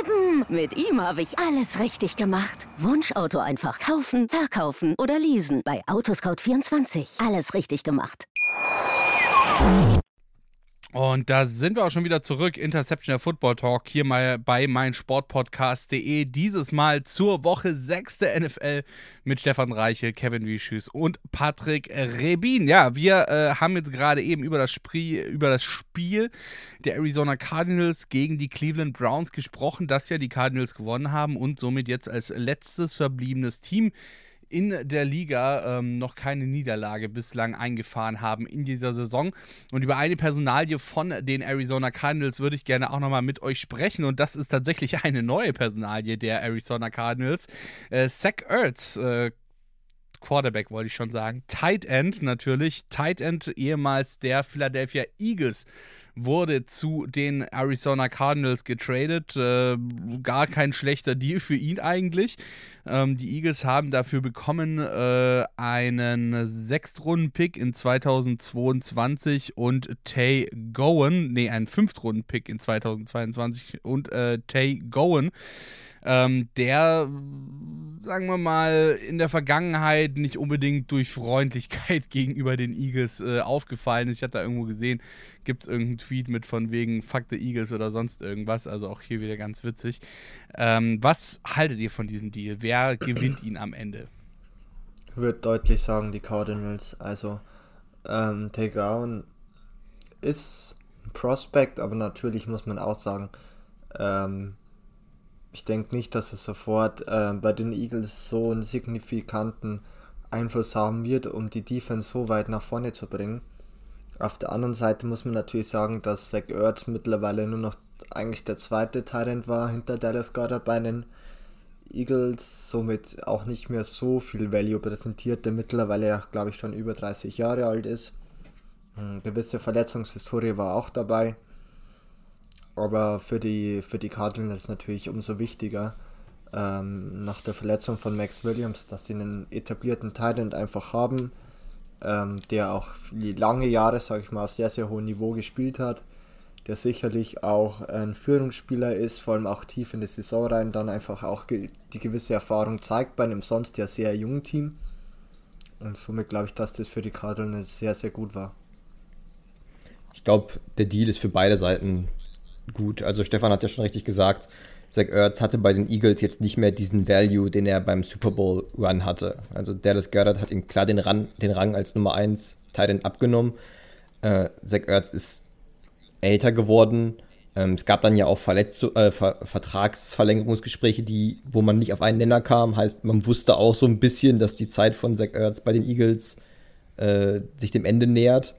eben. Mit ihm habe ich alles richtig gemacht. Wunschauto einfach kaufen, verkaufen oder leasen. Bei Autoscout24. Alles richtig gemacht. Und da sind wir auch schon wieder zurück. Interception der Football Talk hier mal bei meinsportpodcast.de. Dieses Mal zur Woche 6 der NFL mit Stefan Reiche, Kevin Wieschüß und Patrick Rebin. Ja, wir äh, haben jetzt gerade eben über das, Sprie, über das Spiel der Arizona Cardinals gegen die Cleveland Browns gesprochen, das ja die Cardinals gewonnen haben und somit jetzt als letztes verbliebenes Team in der Liga ähm, noch keine Niederlage bislang eingefahren haben in dieser Saison. Und über eine Personalie von den Arizona Cardinals würde ich gerne auch nochmal mit euch sprechen. Und das ist tatsächlich [LAUGHS] eine neue Personalie der Arizona Cardinals. Äh, Zach Ertz, äh, Quarterback wollte ich schon sagen. Tight End natürlich. Tight End ehemals der Philadelphia Eagles wurde zu den Arizona Cardinals getradet. Äh, gar kein schlechter Deal für ihn eigentlich. Ähm, die Eagles haben dafür bekommen äh, einen Sechstrunden-Pick in 2022 und Tay Gowen, nee, einen Fünftrunden-Pick in 2022 und äh, Tay Gowen ähm, der, sagen wir mal, in der Vergangenheit nicht unbedingt durch Freundlichkeit [LAUGHS] gegenüber den Eagles äh, aufgefallen ist. Ich hatte da irgendwo gesehen, gibt es irgendeinen Tweet mit von wegen Fuck the Eagles oder sonst irgendwas. Also auch hier wieder ganz witzig. Ähm, was haltet ihr von diesem Deal? Wer gewinnt ihn am Ende? Ich würde deutlich sagen, die Cardinals. Also, ähm, Takedown ist ein Prospect, aber natürlich muss man auch sagen, ähm, ich denke nicht, dass es sofort äh, bei den Eagles so einen signifikanten Einfluss haben wird, um die Defense so weit nach vorne zu bringen. Auf der anderen Seite muss man natürlich sagen, dass Zach Ertz mittlerweile nur noch eigentlich der zweite Tyrant war hinter Dallas Goddard bei den Eagles, somit auch nicht mehr so viel Value präsentiert, der mittlerweile ja, glaube ich, schon über 30 Jahre alt ist. Eine hm, gewisse Verletzungshistorie war auch dabei. Aber für die, für die Cardinals natürlich umso wichtiger, ähm, nach der Verletzung von Max Williams, dass sie einen etablierten Titan einfach haben, ähm, der auch lange Jahre, sage ich mal, auf sehr, sehr hohem Niveau gespielt hat, der sicherlich auch ein Führungsspieler ist, vor allem auch tief in die Saison rein, dann einfach auch die gewisse Erfahrung zeigt bei einem sonst ja sehr jungen Team. Und somit glaube ich, dass das für die Cardinals sehr, sehr gut war. Ich glaube, der Deal ist für beide Seiten gut. Also Stefan hat ja schon richtig gesagt, Zach Ertz hatte bei den Eagles jetzt nicht mehr diesen Value, den er beim Super Bowl Run hatte. Also Dallas Goddard hat ihm klar den, Ran, den Rang als Nummer 1 Titan abgenommen. Äh, Zach Ertz ist älter geworden. Ähm, es gab dann ja auch Verletz äh, Ver Vertragsverlängerungsgespräche, die, wo man nicht auf einen Nenner kam. Heißt, man wusste auch so ein bisschen, dass die Zeit von Zach Ertz bei den Eagles äh, sich dem Ende nähert.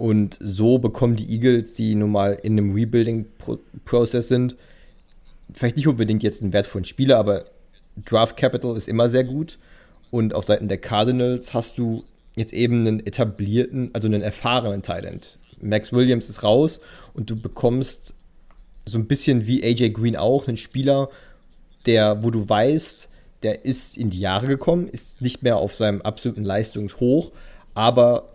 Und so bekommen die Eagles, die nun mal in einem Rebuilding-Prozess sind, vielleicht nicht unbedingt jetzt einen wertvollen Spieler, aber Draft Capital ist immer sehr gut. Und auf Seiten der Cardinals hast du jetzt eben einen etablierten, also einen erfahrenen Talent. Max Williams ist raus und du bekommst so ein bisschen wie AJ Green auch einen Spieler, der, wo du weißt, der ist in die Jahre gekommen, ist nicht mehr auf seinem absoluten Leistungshoch, aber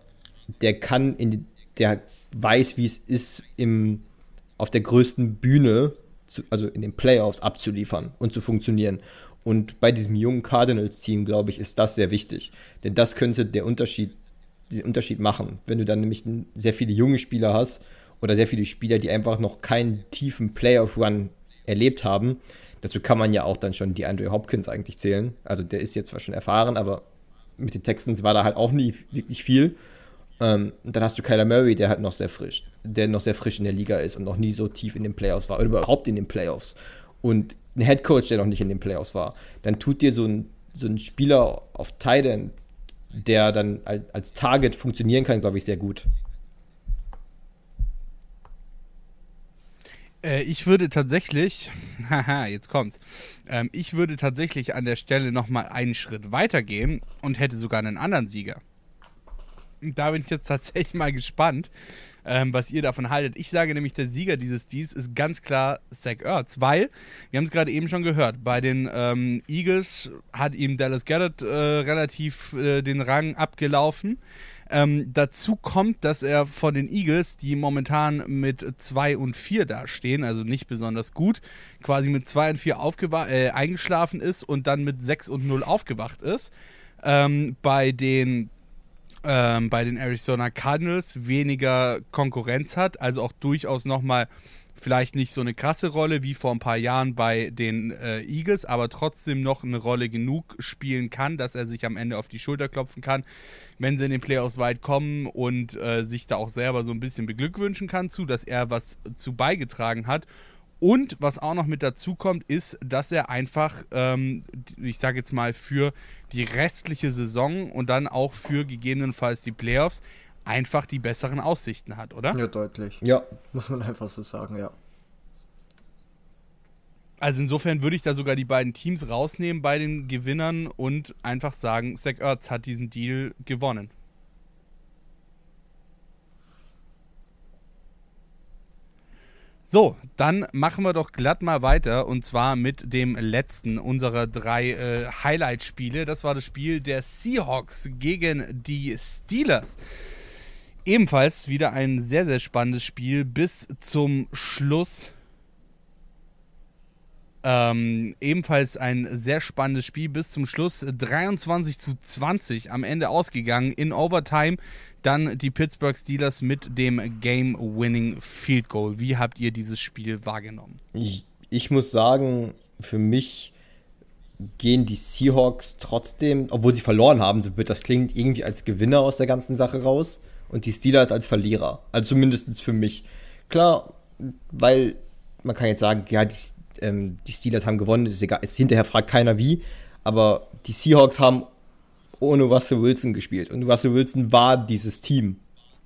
der kann in der weiß, wie es ist, im, auf der größten Bühne, zu, also in den Playoffs, abzuliefern und zu funktionieren. Und bei diesem jungen Cardinals-Team, glaube ich, ist das sehr wichtig. Denn das könnte der Unterschied, den Unterschied machen. Wenn du dann nämlich sehr viele junge Spieler hast oder sehr viele Spieler, die einfach noch keinen tiefen Playoff-Run erlebt haben. Dazu kann man ja auch dann schon die Andrew Hopkins eigentlich zählen. Also der ist jetzt zwar schon erfahren, aber mit den Texans war da halt auch nie wirklich viel. Ähm, dann hast du Kyler Murray, der halt noch sehr frisch, der noch sehr frisch in der Liga ist und noch nie so tief in den Playoffs war oder überhaupt in den Playoffs. Und ein Head Coach, der noch nicht in den Playoffs war. Dann tut dir so ein, so ein Spieler auf Titan, der dann als Target funktionieren kann, glaube ich, sehr gut. Äh, ich würde tatsächlich, [LAUGHS] haha, jetzt kommt's. Ähm, ich würde tatsächlich an der Stelle nochmal einen Schritt weiter gehen und hätte sogar einen anderen Sieger da bin ich jetzt tatsächlich mal gespannt, ähm, was ihr davon haltet. Ich sage nämlich, der Sieger dieses Deals ist ganz klar Zach Ertz, weil, wir haben es gerade eben schon gehört, bei den ähm, Eagles hat ihm Dallas Goddard äh, relativ äh, den Rang abgelaufen. Ähm, dazu kommt, dass er von den Eagles, die momentan mit 2 und 4 dastehen, also nicht besonders gut, quasi mit 2 und 4 äh, eingeschlafen ist und dann mit 6 und 0 aufgewacht ist. Ähm, bei den ähm, bei den Arizona Cardinals weniger Konkurrenz hat, also auch durchaus nochmal vielleicht nicht so eine krasse Rolle wie vor ein paar Jahren bei den äh, Eagles, aber trotzdem noch eine Rolle genug spielen kann, dass er sich am Ende auf die Schulter klopfen kann, wenn sie in den Playoffs weit kommen und äh, sich da auch selber so ein bisschen beglückwünschen kann zu, dass er was zu beigetragen hat. Und was auch noch mit dazu kommt, ist, dass er einfach, ähm, ich sage jetzt mal, für die restliche Saison und dann auch für gegebenenfalls die Playoffs einfach die besseren Aussichten hat, oder? Ja, deutlich. Ja. Muss man einfach so sagen, ja. Also insofern würde ich da sogar die beiden Teams rausnehmen bei den Gewinnern und einfach sagen, Zach Ertz hat diesen Deal gewonnen. So, dann machen wir doch glatt mal weiter und zwar mit dem letzten unserer drei äh, Highlight-Spiele. Das war das Spiel der Seahawks gegen die Steelers. Ebenfalls wieder ein sehr, sehr spannendes Spiel bis zum Schluss. Ähm, ebenfalls ein sehr spannendes Spiel bis zum Schluss. 23 zu 20 am Ende ausgegangen in Overtime. Dann die Pittsburgh Steelers mit dem Game-Winning Field Goal. Wie habt ihr dieses Spiel wahrgenommen? Ich, ich muss sagen, für mich gehen die Seahawks trotzdem, obwohl sie verloren haben, so wird das klingt, irgendwie als Gewinner aus der ganzen Sache raus und die Steelers als Verlierer. Also zumindest für mich. Klar, weil man kann jetzt sagen, ja, die, ähm, die Steelers haben gewonnen, ist egal, ist, hinterher fragt keiner wie, aber die Seahawks haben ohne Russell Wilson gespielt und Russell Wilson war dieses Team.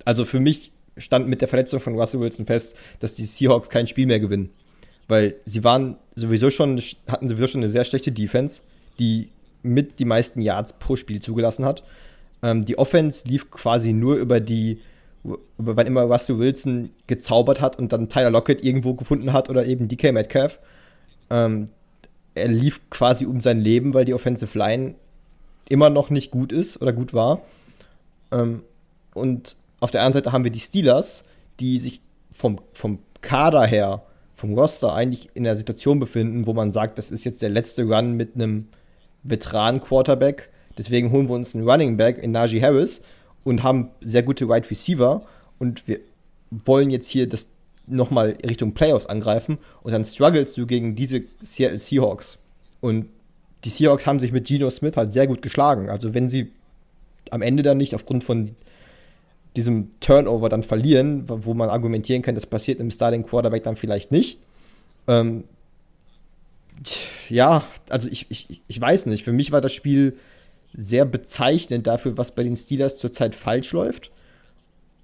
Also für mich stand mit der Verletzung von Russell Wilson fest, dass die Seahawks kein Spiel mehr gewinnen. Weil sie waren sowieso schon, hatten sowieso schon eine sehr schlechte Defense, die mit die meisten Yards pro Spiel zugelassen hat. Ähm, die Offense lief quasi nur über die, über wann immer Russell Wilson gezaubert hat und dann Tyler Lockett irgendwo gefunden hat oder eben DK Metcalf. Ähm, er lief quasi um sein Leben, weil die Offensive Line immer noch nicht gut ist oder gut war. Ähm, und auf der anderen Seite haben wir die Steelers, die sich vom, vom Kader her, vom Roster eigentlich in der Situation befinden, wo man sagt, das ist jetzt der letzte Run mit einem Veteran-Quarterback Deswegen holen wir uns einen Running Back in Najee Harris und haben sehr gute Wide right Receiver und wir wollen jetzt hier das nochmal Richtung Playoffs angreifen und dann struggles du gegen diese Seattle Seahawks. Und die Seahawks haben sich mit Geno Smith halt sehr gut geschlagen. Also wenn sie am Ende dann nicht aufgrund von diesem Turnover dann verlieren, wo man argumentieren kann, das passiert im Starting Quarterback dann vielleicht nicht. Ähm, ja, also ich, ich, ich weiß nicht. Für mich war das Spiel sehr bezeichnend dafür, was bei den Steelers zurzeit falsch läuft.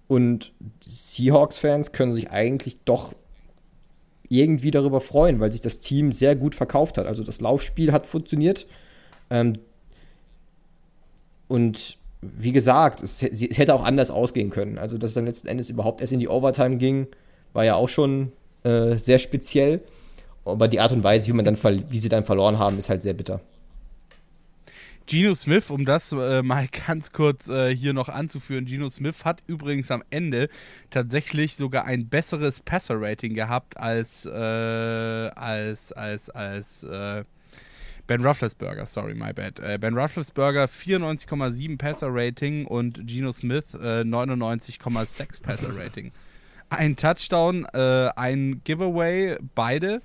Und Seahawks-Fans können sich eigentlich doch irgendwie darüber freuen, weil sich das Team sehr gut verkauft hat. Also das Laufspiel hat funktioniert. Ähm, und wie gesagt, es, es, hätte auch anders ausgehen können. Also, dass es dann letzten Endes überhaupt erst in die Overtime ging, war ja auch schon äh, sehr speziell. Aber die Art und Weise, wie, man dann, wie sie dann verloren haben, ist halt sehr bitter. Geno Smith, um das äh, mal [LAUGHS] ganz kurz äh, hier noch anzuführen, Geno Smith hat übrigens am Ende tatsächlich sogar ein besseres Passer-Rating gehabt als, äh, als, als, als äh, Ben Rufflesberger, sorry, my bad. Äh, ben Rufflesberger 94,7 Passer-Rating und Geno Smith 99,6 äh, Passer-Rating. Ein Touchdown, ein Giveaway, beide.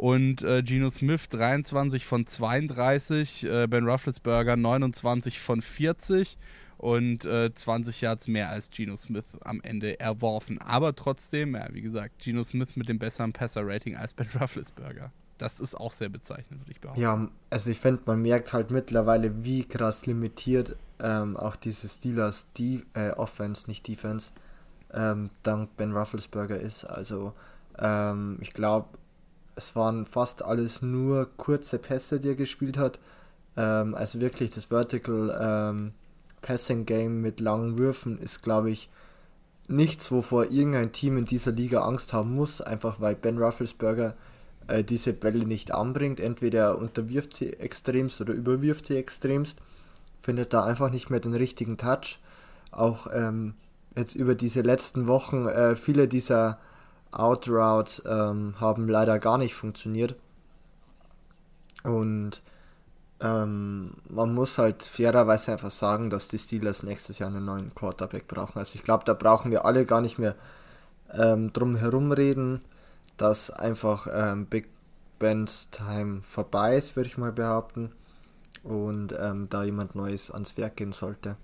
Und äh, Geno Smith 23 von 32, äh, Ben Rufflesberger 29 von 40 und äh, 20 Yards mehr als Geno Smith am Ende erworfen. Aber trotzdem, ja, wie gesagt, Geno Smith mit dem besseren Passer-Rating als Ben [LAUGHS] Rufflesberger. Das ist auch sehr bezeichnend, würde ich behaupten. Ja, also ich finde, man merkt halt mittlerweile, wie krass limitiert ähm, auch diese Steelers die äh, Offense, nicht Defense, ähm, dank Ben Rufflesberger ist. Also ähm, ich glaube, es waren fast alles nur kurze Pässe, die er gespielt hat. Ähm, also wirklich das Vertical ähm, Passing Game mit langen Würfen ist, glaube ich, nichts, wovor irgendein Team in dieser Liga Angst haben muss, einfach weil Ben Rufflesberger äh, diese Bälle nicht anbringt. Entweder er unterwirft sie extremst oder überwirft sie extremst, findet da einfach nicht mehr den richtigen Touch. auch ähm, jetzt über diese letzten Wochen äh, viele dieser Outroutes ähm, haben leider gar nicht funktioniert. Und ähm, man muss halt fairerweise einfach sagen, dass die Steelers nächstes Jahr einen neuen Quarterback brauchen. Also ich glaube, da brauchen wir alle gar nicht mehr ähm, drum herum reden, dass einfach ähm, Big Ben's Time vorbei ist, würde ich mal behaupten. Und ähm, da jemand Neues ans Werk gehen sollte.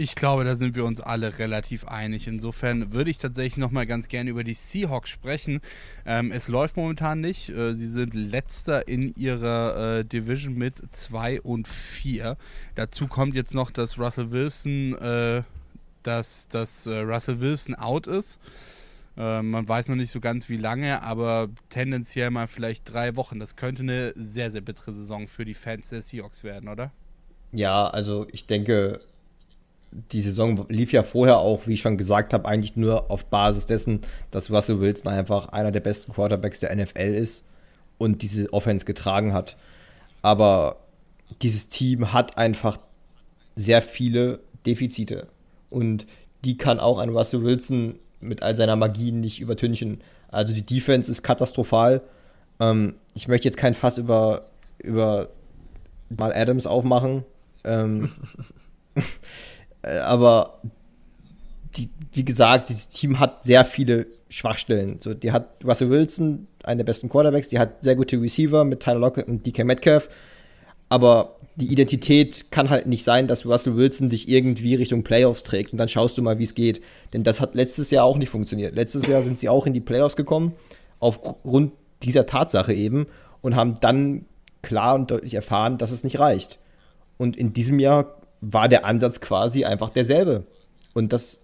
Ich glaube, da sind wir uns alle relativ einig. Insofern würde ich tatsächlich noch mal ganz gerne über die Seahawks sprechen. Ähm, es läuft momentan nicht. Äh, sie sind letzter in ihrer äh, Division mit 2 und 4. Dazu kommt jetzt noch, dass Russell Wilson, äh, dass, dass äh, Russell Wilson out ist. Äh, man weiß noch nicht so ganz wie lange, aber tendenziell mal vielleicht drei Wochen. Das könnte eine sehr, sehr bittere Saison für die Fans der Seahawks werden, oder? Ja, also ich denke, die Saison lief ja vorher auch, wie ich schon gesagt habe, eigentlich nur auf Basis dessen, dass Russell Wilson einfach einer der besten Quarterbacks der NFL ist und diese Offense getragen hat. Aber dieses Team hat einfach sehr viele Defizite und die kann auch ein Russell Wilson mit all seiner Magie nicht übertünchen. Also die Defense ist katastrophal. Ähm, ich möchte jetzt kein Fass über, über mal Adams aufmachen. Ähm, Äh, [LAUGHS] [LAUGHS] aber die, wie gesagt, dieses Team hat sehr viele Schwachstellen. So, die hat Russell Wilson, einen der besten Quarterbacks, die hat sehr gute Receiver mit Tyler Lockett und DK Metcalf. Aber die Identität kann halt nicht sein, dass Russell Wilson dich irgendwie Richtung Playoffs trägt und dann schaust du mal, wie es geht. Denn das hat letztes Jahr auch nicht funktioniert. Letztes Jahr sind sie auch in die Playoffs gekommen, aufgrund dieser Tatsache eben, und haben dann klar und deutlich erfahren, dass es nicht reicht. Und in diesem Jahr war der Ansatz quasi einfach derselbe. Und das,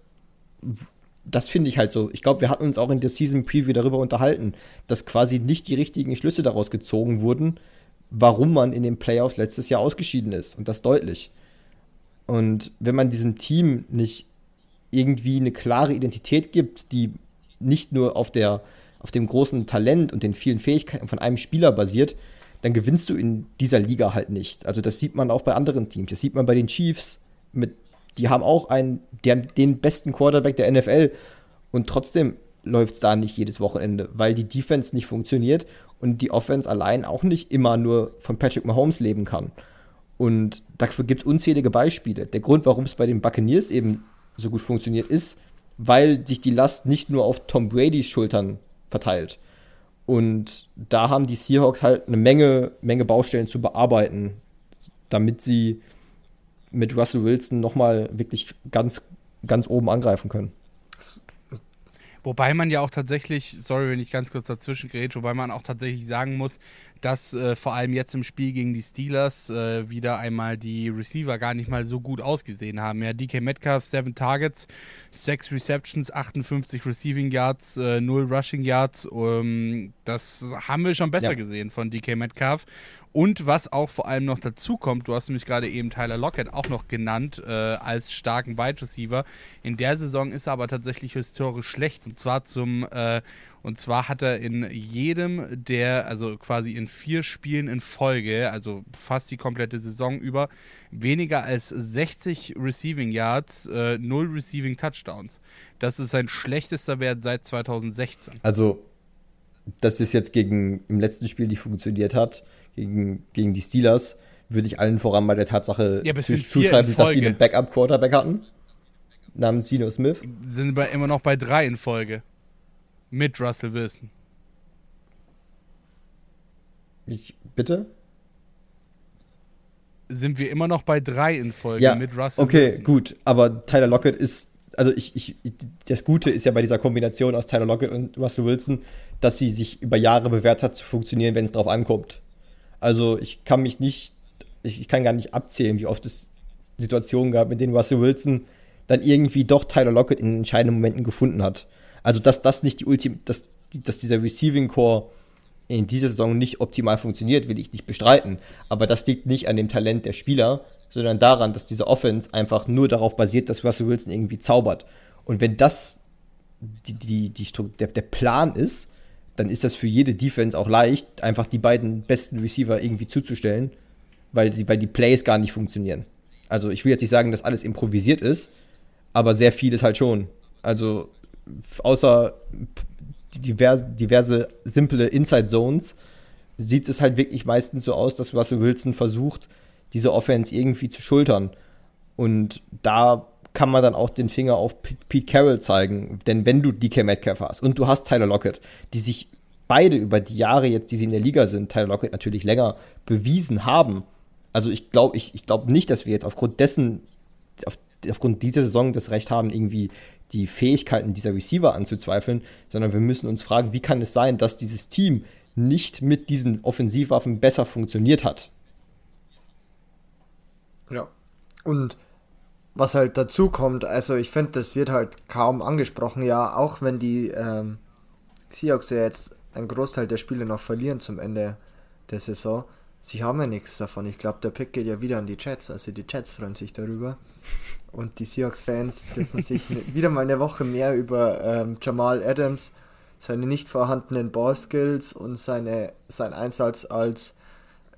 das finde ich halt so. Ich glaube, wir hatten uns auch in der Season Preview darüber unterhalten, dass quasi nicht die richtigen Schlüsse daraus gezogen wurden, warum man in den Playoffs letztes Jahr ausgeschieden ist. Und das deutlich. Und wenn man diesem Team nicht irgendwie eine klare Identität gibt, die nicht nur auf, der, auf dem großen Talent und den vielen Fähigkeiten von einem Spieler basiert, dann gewinnst du in dieser Liga halt nicht. Also das sieht man auch bei anderen Teams. Das sieht man bei den Chiefs. Mit, die haben auch einen, haben den besten Quarterback der NFL und trotzdem läuft es da nicht jedes Wochenende, weil die Defense nicht funktioniert und die Offense allein auch nicht immer nur von Patrick Mahomes leben kann. Und dafür gibt es unzählige Beispiele. Der Grund, warum es bei den Buccaneers eben so gut funktioniert, ist, weil sich die Last nicht nur auf Tom Bradys Schultern verteilt. Und da haben die Seahawks halt eine Menge, Menge Baustellen zu bearbeiten, damit sie mit Russell Wilson nochmal wirklich ganz, ganz oben angreifen können. Wobei man ja auch tatsächlich, sorry, wenn ich ganz kurz dazwischen gerät, wobei man auch tatsächlich sagen muss, dass äh, vor allem jetzt im Spiel gegen die Steelers äh, wieder einmal die Receiver gar nicht mal so gut ausgesehen haben. Ja, DK Metcalf, 7 Targets, 6 Receptions, 58 Receiving Yards, äh, 0 Rushing Yards. Ähm, das haben wir schon besser ja. gesehen von DK Metcalf. Und was auch vor allem noch dazu kommt, du hast nämlich gerade eben Tyler Lockett auch noch genannt äh, als starken Wide Receiver. In der Saison ist er aber tatsächlich historisch schlecht. Und zwar zum äh, und zwar hat er in jedem der, also quasi in vier Spielen in Folge, also fast die komplette Saison über, weniger als 60 Receiving Yards, äh, null Receiving Touchdowns. Das ist sein schlechtester Wert seit 2016. Also, dass es jetzt gegen im letzten Spiel nicht funktioniert hat, gegen, gegen die Steelers, würde ich allen voran bei der Tatsache ja, zuschreiben, dass sie einen Backup-Quarterback hatten. Namens Gino Smith. Sind wir immer noch bei drei in Folge. Mit Russell Wilson. Ich, bitte? Sind wir immer noch bei drei in Folge ja, mit Russell okay, Wilson. Okay, gut. Aber Tyler Lockett ist, also ich, ich, das Gute ist ja bei dieser Kombination aus Tyler Lockett und Russell Wilson, dass sie sich über Jahre bewährt hat zu funktionieren, wenn es drauf ankommt. Also ich kann mich nicht, ich, ich kann gar nicht abzählen, wie oft es Situationen gab, in denen Russell Wilson dann irgendwie doch Tyler Lockett in entscheidenden Momenten gefunden hat. Also, dass das nicht die Ultim, dass, dass dieser Receiving Core in dieser Saison nicht optimal funktioniert, will ich nicht bestreiten. Aber das liegt nicht an dem Talent der Spieler, sondern daran, dass diese Offense einfach nur darauf basiert, dass Russell Wilson irgendwie zaubert. Und wenn das die, die, die der, der Plan ist, dann ist das für jede Defense auch leicht, einfach die beiden besten Receiver irgendwie zuzustellen, weil die, weil die Plays gar nicht funktionieren. Also ich will jetzt nicht sagen, dass alles improvisiert ist, aber sehr viel ist halt schon. Also außer diverse, diverse simple Inside Zones sieht es halt wirklich meistens so aus, dass Russell Wilson versucht, diese Offense irgendwie zu schultern. Und da kann man dann auch den Finger auf Pete Carroll zeigen. Denn wenn du DK Metcalf hast und du hast Tyler Lockett, die sich beide über die Jahre jetzt, die sie in der Liga sind, Tyler Lockett natürlich länger bewiesen haben. Also ich glaube ich, ich glaub nicht, dass wir jetzt aufgrund dessen, auf, aufgrund dieser Saison das Recht haben, irgendwie die Fähigkeiten dieser Receiver anzuzweifeln, sondern wir müssen uns fragen, wie kann es sein, dass dieses Team nicht mit diesen Offensivwaffen besser funktioniert hat. Ja. Und was halt dazu kommt, also ich finde, das wird halt kaum angesprochen, ja, auch wenn die ähm, Seahawks ja jetzt einen Großteil der Spiele noch verlieren zum Ende der Saison, sie haben ja nichts davon. Ich glaube, der Pick geht ja wieder an die Jets, also die Jets freuen sich darüber. Und die Seahawks-Fans dürfen sich [LAUGHS] ne, wieder mal eine Woche mehr über ähm, Jamal Adams, seine nicht vorhandenen Ballskills und seine, sein Einsatz als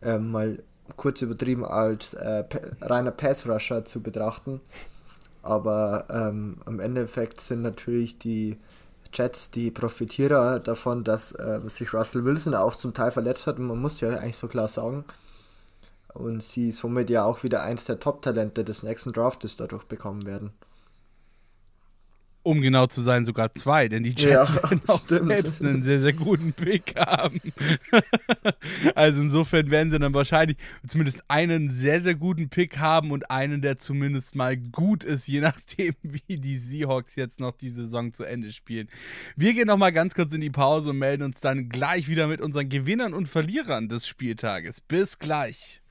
ähm, mal kurz übertrieben als äh, reiner Pass-Rusher zu betrachten. Aber ähm, im Endeffekt sind natürlich die Jets die Profitierer davon, dass äh, sich Russell Wilson auch zum Teil verletzt hat. Man muss ja eigentlich so klar sagen. Und sie somit ja auch wieder eins der Top-Talente des nächsten Draftes dadurch bekommen werden um genau zu sein, sogar zwei, denn die Jets ja, [LAUGHS] werden auch stimmt. selbst einen sehr, sehr guten Pick haben. [LAUGHS] also insofern werden sie dann wahrscheinlich zumindest einen sehr, sehr guten Pick haben und einen, der zumindest mal gut ist, je nachdem, [LAUGHS] wie die Seahawks jetzt noch die Saison zu Ende spielen. Wir gehen nochmal ganz kurz in die Pause und melden uns dann gleich wieder mit unseren Gewinnern und Verlierern des Spieltages. Bis gleich.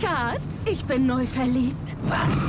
Schatz, ich bin neu verliebt. Was?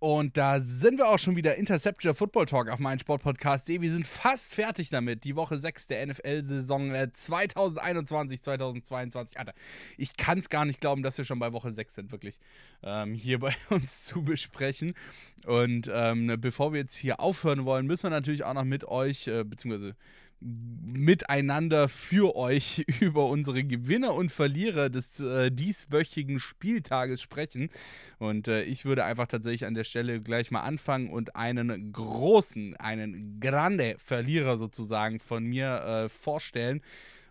Und da sind wir auch schon wieder Interception Football Talk auf meinem Sportpodcast.de. Wir sind fast fertig damit. Die Woche 6 der NFL-Saison 2021, 2022. Alter, ich kann es gar nicht glauben, dass wir schon bei Woche 6 sind, wirklich ähm, hier bei [LAUGHS] uns zu besprechen. Und ähm, bevor wir jetzt hier aufhören wollen, müssen wir natürlich auch noch mit euch, äh, beziehungsweise miteinander für euch [LAUGHS] über unsere Gewinner und Verlierer des äh, dieswöchigen Spieltages sprechen. Und äh, ich würde einfach tatsächlich an der Stelle gleich mal anfangen und einen großen, einen grande Verlierer sozusagen von mir äh, vorstellen.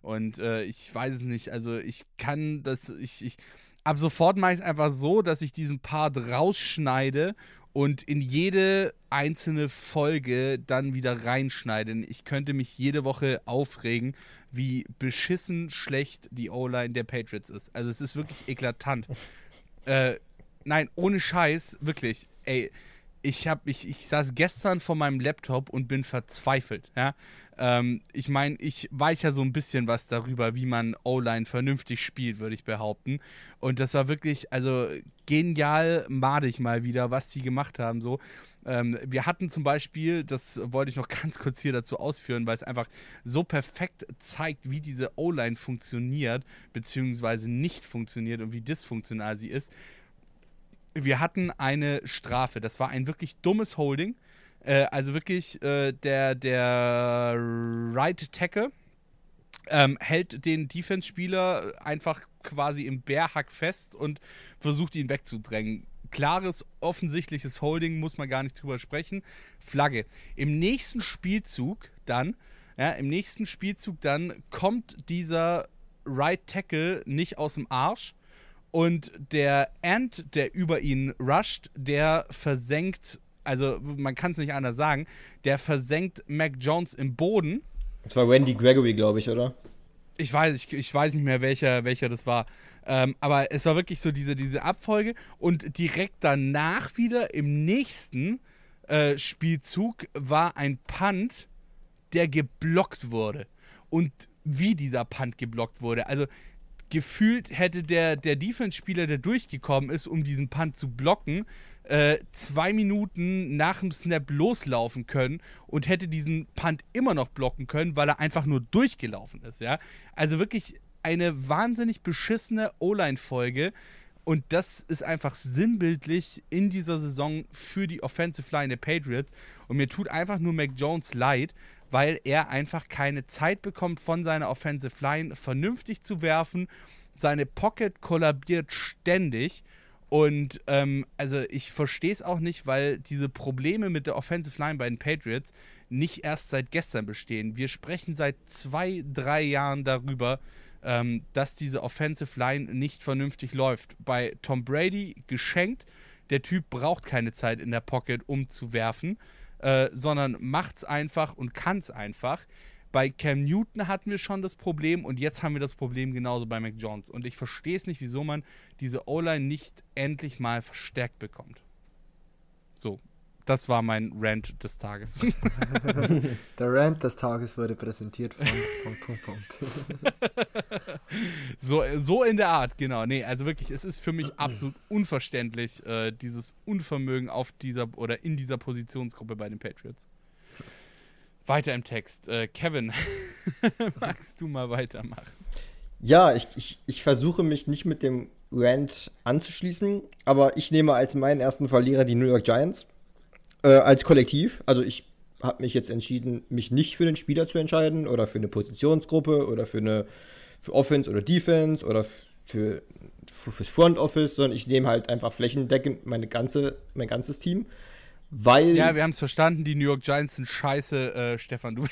Und äh, ich weiß es nicht, also ich kann das, ich, ich ab sofort mache ich es einfach so, dass ich diesen Part rausschneide und in jede einzelne Folge dann wieder reinschneiden. Ich könnte mich jede Woche aufregen, wie beschissen schlecht die O-Line der Patriots ist. Also es ist wirklich eklatant. [LAUGHS] äh, nein, ohne Scheiß, wirklich. Ey, ich hab, ich, ich saß gestern vor meinem Laptop und bin verzweifelt, ja. Ähm, ich meine, ich weiß ja so ein bisschen was darüber, wie man O-Line vernünftig spielt, würde ich behaupten. Und das war wirklich, also genial madig mal wieder, was die gemacht haben. So, ähm, wir hatten zum Beispiel, das wollte ich noch [LAUGHS] ganz kurz hier dazu ausführen, weil es einfach so perfekt zeigt, wie diese O-Line funktioniert, beziehungsweise nicht funktioniert und wie dysfunktional sie ist. Wir hatten eine Strafe, das war ein wirklich dummes Holding äh, also wirklich äh, der, der Right Tackle ähm, hält den Defense-Spieler einfach quasi im Bärhack fest und versucht ihn wegzudrängen. Klares, offensichtliches Holding, muss man gar nicht drüber sprechen. Flagge. Im nächsten Spielzug dann, ja, im nächsten Spielzug dann kommt dieser Right Tackle nicht aus dem Arsch und der Ant, der über ihn rusht, der versenkt also man kann es nicht anders sagen, der versenkt Mac Jones im Boden. Das war Randy Gregory, glaube ich, oder? Ich weiß, ich, ich weiß nicht mehr, welcher, welcher das war. Ähm, aber es war wirklich so diese, diese Abfolge und direkt danach wieder im nächsten äh, Spielzug war ein Punt, der geblockt wurde. Und wie dieser Punt geblockt wurde. Also gefühlt hätte der, der Defense-Spieler, der durchgekommen ist, um diesen Punt zu blocken, äh, zwei Minuten nach dem Snap loslaufen können und hätte diesen Punt immer noch blocken können, weil er einfach nur durchgelaufen ist, ja. Also wirklich eine wahnsinnig beschissene O-Line-Folge. Und das ist einfach sinnbildlich in dieser Saison für die Offensive Line der Patriots. Und mir tut einfach nur Mac Jones leid, weil er einfach keine Zeit bekommt von seiner Offensive Line vernünftig zu werfen. Seine Pocket kollabiert ständig. Und ähm, also ich verstehe es auch nicht, weil diese Probleme mit der Offensive Line bei den Patriots nicht erst seit gestern bestehen. Wir sprechen seit zwei, drei Jahren darüber, ähm, dass diese Offensive Line nicht vernünftig läuft. Bei Tom Brady geschenkt. Der Typ braucht keine Zeit in der Pocket, um zu werfen, äh, sondern macht es einfach und kann es einfach. Bei Cam Newton hatten wir schon das Problem und jetzt haben wir das Problem genauso bei Mac Jones. Und ich verstehe es nicht, wieso man diese O-Line nicht endlich mal verstärkt bekommt. So, das war mein Rant des Tages. [LAUGHS] Der Rant des Tages wurde präsentiert von Punkt, Punkt, Punkt. [LAUGHS] so, so in der Art, genau. Nee, also wirklich, es ist für mich absolut unverständlich, äh, dieses Unvermögen auf dieser oder in dieser Positionsgruppe bei den Patriots. Weiter im Text. Äh, Kevin, [LAUGHS] magst du mal weitermachen? Ja, ich, ich, ich versuche mich nicht mit dem Rant anzuschließen, aber ich nehme als meinen ersten Verlierer die New York Giants äh, als Kollektiv. Also ich habe mich jetzt entschieden, mich nicht für den Spieler zu entscheiden oder für eine Positionsgruppe oder für eine für Offense oder Defense oder für, für fürs Front Office, sondern ich nehme halt einfach flächendeckend meine ganze, mein ganzes Team. Weil. Ja, wir haben es verstanden, die New York Giants sind scheiße, äh, Stefan, du.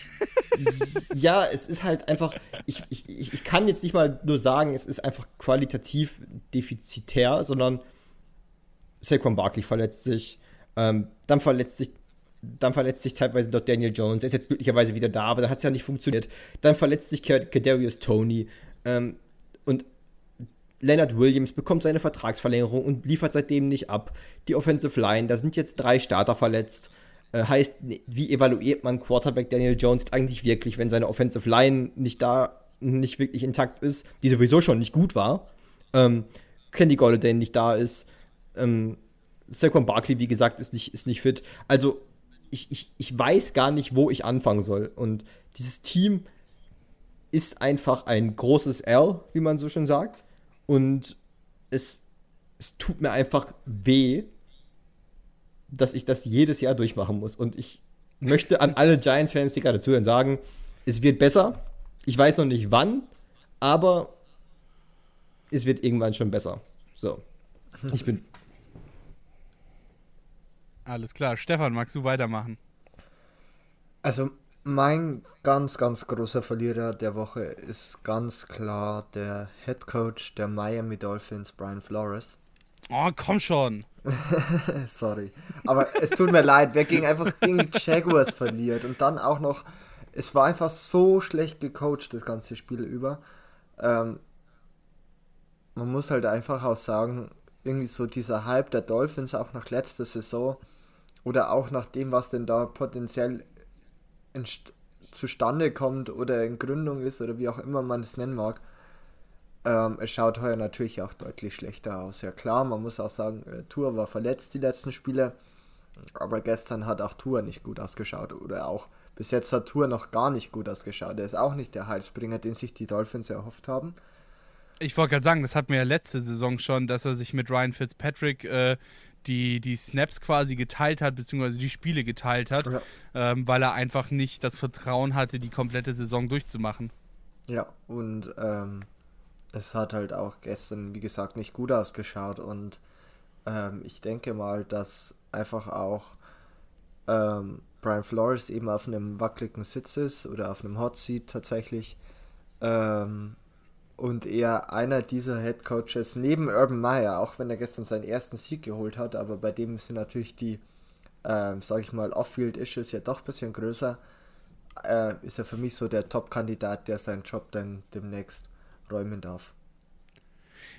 [LAUGHS] ja, es ist halt einfach, ich, ich, ich kann jetzt nicht mal nur sagen, es ist einfach qualitativ defizitär, sondern Saquon Barkley verletzt sich, ähm, dann verletzt sich dann verletzt sich teilweise dort Daniel Jones. Er ist jetzt glücklicherweise wieder da, aber da hat es ja nicht funktioniert. Dann verletzt sich Kadarius Tony. Ähm, und Leonard Williams bekommt seine Vertragsverlängerung und liefert seitdem nicht ab. Die Offensive Line, da sind jetzt drei Starter verletzt. Äh, heißt, wie evaluiert man Quarterback Daniel Jones jetzt eigentlich wirklich, wenn seine Offensive Line nicht da, nicht wirklich intakt ist, die sowieso schon nicht gut war. Ähm, Candy Golladay nicht da ist. Ähm, Saquon Barkley, wie gesagt, ist nicht, ist nicht fit. Also, ich, ich, ich weiß gar nicht, wo ich anfangen soll. Und dieses Team ist einfach ein großes L, wie man so schon sagt. Und es, es tut mir einfach weh, dass ich das jedes Jahr durchmachen muss. Und ich möchte an alle Giants-Fans, die gerade zuhören, sagen, es wird besser. Ich weiß noch nicht wann, aber es wird irgendwann schon besser. So. Ich bin. Alles klar. Stefan, magst du weitermachen? Also, mein ganz, ganz großer Verlierer der Woche ist ganz klar der Head Coach der Miami Dolphins, Brian Flores. Oh, komm schon. [LAUGHS] Sorry. Aber es tut mir leid, wer gegen einfach gegen die Jaguars verliert und dann auch noch, es war einfach so schlecht gecoacht, das ganze Spiel über. Ähm, man muss halt einfach auch sagen, irgendwie so dieser Hype der Dolphins auch nach letzter Saison oder auch nach dem, was denn da potenziell zustande kommt oder in Gründung ist oder wie auch immer man es nennen mag, ähm, es schaut heuer natürlich auch deutlich schlechter aus. Ja klar, man muss auch sagen, äh, Tour war verletzt die letzten Spiele, aber gestern hat auch Tour nicht gut ausgeschaut oder auch bis jetzt hat Tour noch gar nicht gut ausgeschaut. Er ist auch nicht der Halsbringer, den sich die Dolphins erhofft haben. Ich wollte gerade sagen, das hatten wir ja letzte Saison schon, dass er sich mit Ryan Fitzpatrick äh, die, die Snaps quasi geteilt hat, beziehungsweise die Spiele geteilt hat, ja. ähm, weil er einfach nicht das Vertrauen hatte, die komplette Saison durchzumachen. Ja, und ähm, es hat halt auch gestern, wie gesagt, nicht gut ausgeschaut und ähm, ich denke mal, dass einfach auch ähm, Brian Flores eben auf einem wackeligen Sitz ist oder auf einem Hot Seat tatsächlich ähm, und er einer dieser Head Coaches neben Urban Meyer, auch wenn er gestern seinen ersten Sieg geholt hat, aber bei dem sind natürlich die, äh, sag ich mal, Off-Field-Issues ja doch ein bisschen größer, äh, ist er für mich so der Top-Kandidat, der seinen Job dann demnächst räumen darf.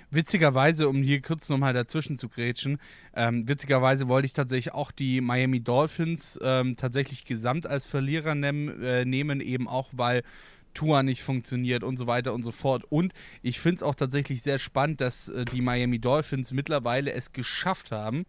Witzigerweise, um hier kurz nochmal dazwischen zu grätschen, ähm, witzigerweise wollte ich tatsächlich auch die Miami Dolphins ähm, tatsächlich gesamt als Verlierer nehm, äh, nehmen, eben auch weil Tour nicht funktioniert und so weiter und so fort. Und ich finde es auch tatsächlich sehr spannend, dass äh, die Miami Dolphins mittlerweile es geschafft haben,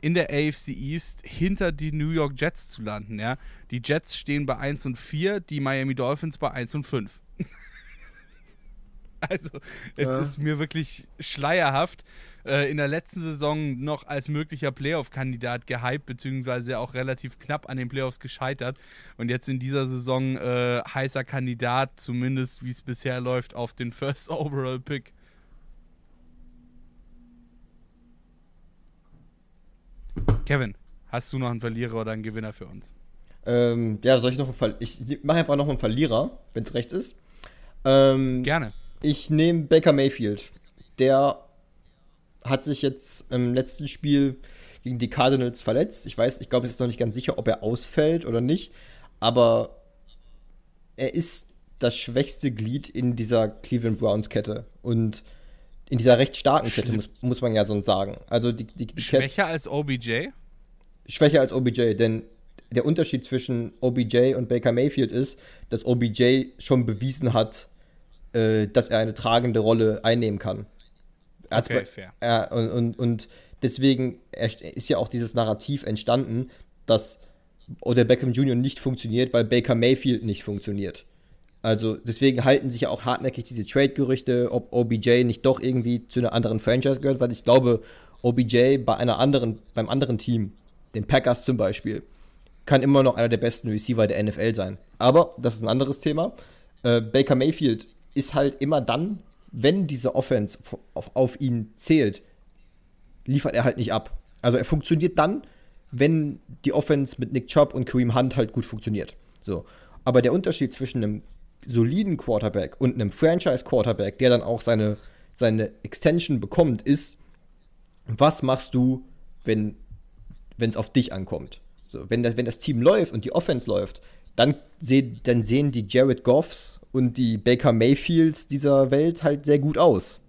in der AFC East hinter die New York Jets zu landen. Ja? Die Jets stehen bei 1 und 4, die Miami Dolphins bei 1 und 5. [LAUGHS] also, es ja. ist mir wirklich schleierhaft, äh, in der letzten Saison noch als möglicher Playoff-Kandidat gehypt, beziehungsweise auch relativ knapp an den Playoffs gescheitert. Und jetzt in dieser Saison äh, heißer Kandidat, zumindest wie es bisher läuft, auf den First [LAUGHS] Overall Pick. Kevin, hast du noch einen Verlierer oder einen Gewinner für uns? Ähm, ja, soll ich noch einen Ver Ich mache einfach noch einen Verlierer, wenn es recht ist. Ähm, Gerne. Ich nehme Baker Mayfield. Der hat sich jetzt im letzten Spiel gegen die Cardinals verletzt. Ich weiß, ich glaube, es ist noch nicht ganz sicher, ob er ausfällt oder nicht. Aber er ist das schwächste Glied in dieser Cleveland Browns Kette. Und in dieser recht starken Kette, muss, muss man ja sonst sagen. Also die, die, die Schwächer als OBJ? Schwächer als OBJ, denn der Unterschied zwischen OBJ und Baker Mayfield ist, dass OBJ schon bewiesen hat, äh, dass er eine tragende Rolle einnehmen kann. Okay, fair. Er, und, und, und deswegen ist ja auch dieses Narrativ entstanden, dass Odell Beckham Jr. nicht funktioniert, weil Baker Mayfield nicht funktioniert. Also deswegen halten sich ja auch hartnäckig diese Trade-Gerüchte, ob OBJ nicht doch irgendwie zu einer anderen Franchise gehört, weil ich glaube, OBJ bei einer anderen, beim anderen Team, den Packers zum Beispiel, kann immer noch einer der besten Receiver der NFL sein. Aber das ist ein anderes Thema. Äh, Baker Mayfield ist halt immer dann, wenn diese Offense auf, auf ihn zählt, liefert er halt nicht ab. Also er funktioniert dann, wenn die Offense mit Nick Chubb und Kareem Hunt halt gut funktioniert. So. Aber der Unterschied zwischen einem soliden Quarterback und einem Franchise-Quarterback, der dann auch seine, seine Extension bekommt, ist, was machst du, wenn es auf dich ankommt? So, wenn, das, wenn das Team läuft und die Offense läuft, dann, seh, dann sehen die Jared Goffs und die Baker Mayfields dieser Welt halt sehr gut aus.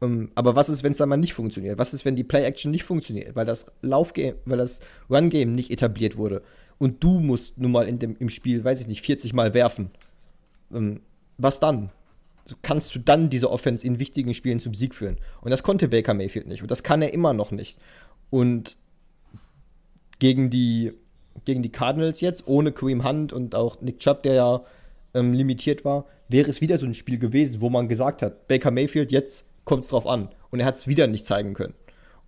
Um, ähm, aber was ist, wenn es dann mal nicht funktioniert? Was ist, wenn die Play-Action nicht funktioniert? Weil das Laufgame, weil das Run-Game nicht etabliert wurde. Und du musst nun mal in dem, im Spiel, weiß ich nicht, 40 Mal werfen. Um, ähm, was dann? Kannst du dann diese Offense in wichtigen Spielen zum Sieg führen? Und das konnte Baker Mayfield nicht. Und das kann er immer noch nicht. Und gegen die, gegen die Cardinals jetzt, ohne Kareem Hunt und auch Nick Chubb, der ja ähm, limitiert war, wäre es wieder so ein Spiel gewesen, wo man gesagt hat, Baker Mayfield, jetzt kommt es drauf an. Und er hat es wieder nicht zeigen können.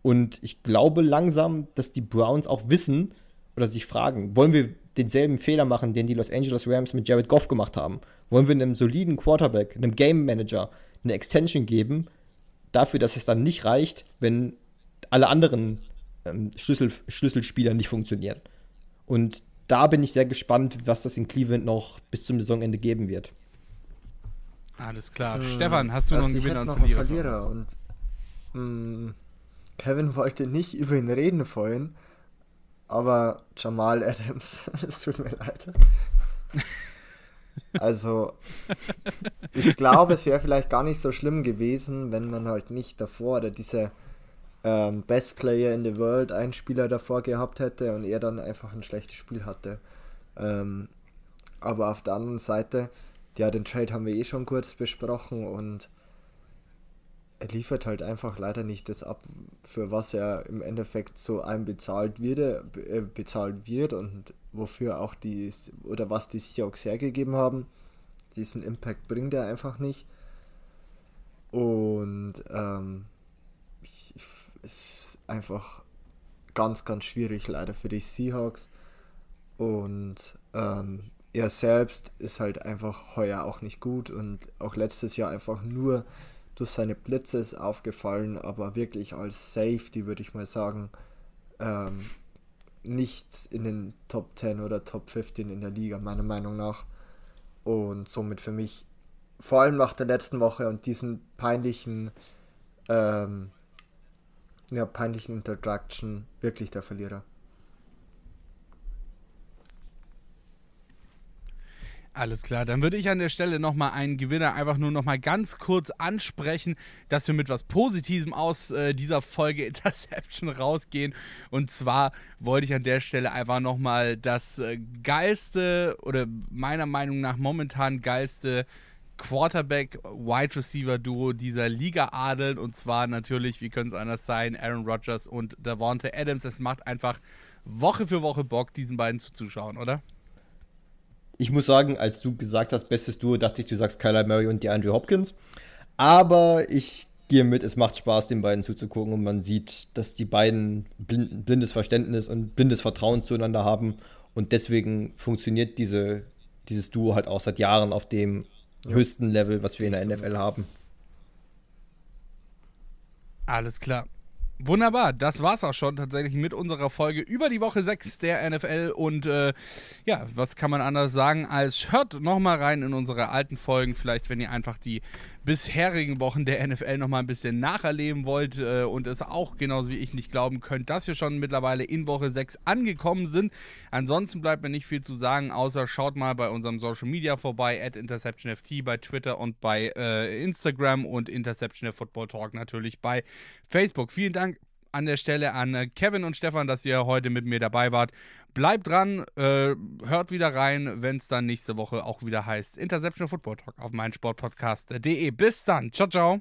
Und ich glaube langsam, dass die Browns auch wissen oder sich fragen, wollen wir denselben Fehler machen, den die Los Angeles Rams mit Jared Goff gemacht haben? Wollen wir einem soliden Quarterback, einem Game Manager eine Extension geben, dafür, dass es dann nicht reicht, wenn alle anderen ähm, Schlüssel, Schlüsselspieler nicht funktionieren. Und da bin ich sehr gespannt, was das in Cleveland noch bis zum Saisonende geben wird. Alles klar. Hm, Stefan, hast du noch einen Gewinner und Verlierer? Verlierer und, mh, hm, Kevin wollte nicht [LAUGHS] über ihn reden vorhin, aber Jamal Adams, [LAUGHS] es tut mir leid. Also, ich glaube, es wäre vielleicht gar nicht so schlimm gewesen, wenn man halt nicht davor oder diese ähm, Best Player in the World einen Spieler davor gehabt hätte und er dann einfach ein schlechtes Spiel hatte. Ähm, aber auf der anderen Seite, ja, den Trade haben wir eh schon kurz besprochen und er liefert halt einfach leider nicht das ab, für was er im Endeffekt so einem bezahlt wird, äh, bezahlt wird und wofür auch die oder was die Seahawks hergegeben haben. Diesen Impact bringt er einfach nicht. Und ähm, ist einfach ganz, ganz schwierig leider für die Seahawks. Und ähm, er selbst ist halt einfach heuer auch nicht gut und auch letztes Jahr einfach nur durch seine Blitzes aufgefallen, aber wirklich als Safety würde ich mal sagen, ähm, nicht in den Top 10 oder Top 15 in der Liga, meiner Meinung nach. Und somit für mich, vor allem nach der letzten Woche und diesen peinlichen ähm, der peinlichen Introduction wirklich der Verlierer. Alles klar, dann würde ich an der Stelle nochmal einen Gewinner einfach nur nochmal ganz kurz ansprechen, dass wir mit was Positivem aus äh, dieser Folge [LAUGHS] Interception rausgehen. Und zwar wollte ich an der Stelle einfach nochmal das äh, geilste oder meiner Meinung nach momentan geilste Quarterback-Wide Receiver-Duo dieser Liga adeln. Und zwar natürlich, wie könnte es anders sein, Aaron Rodgers und Davante Adams. Es macht einfach Woche für Woche Bock, diesen beiden zuzuschauen, oder? Ich muss sagen, als du gesagt hast, bestes Duo, dachte ich, du sagst Kyler Murray und DeAndre Hopkins. Aber ich gehe mit, es macht Spaß, den beiden zuzugucken und man sieht, dass die beiden blind, blindes Verständnis und blindes Vertrauen zueinander haben und deswegen funktioniert diese, dieses Duo halt auch seit Jahren auf dem. Höchsten Level, was wir in der NFL haben. Alles klar. Wunderbar, das war's auch schon tatsächlich mit unserer Folge über die Woche 6 der NFL. Und äh, ja, was kann man anders sagen als hört nochmal rein in unsere alten Folgen. Vielleicht, wenn ihr einfach die bisherigen Wochen der NFL nochmal ein bisschen nacherleben wollt äh, und es auch genauso wie ich nicht glauben könnt, dass wir schon mittlerweile in Woche 6 angekommen sind. Ansonsten bleibt mir nicht viel zu sagen, außer schaut mal bei unserem Social Media vorbei, at InterceptionFT bei Twitter und bei äh, Instagram und Interception Football Talk natürlich bei Facebook. Vielen Dank an der Stelle an äh, Kevin und Stefan, dass ihr heute mit mir dabei wart. Bleibt dran, äh, hört wieder rein, wenn es dann nächste Woche auch wieder heißt Interception Football Talk auf meinsportpodcast.de. Bis dann. Ciao, ciao.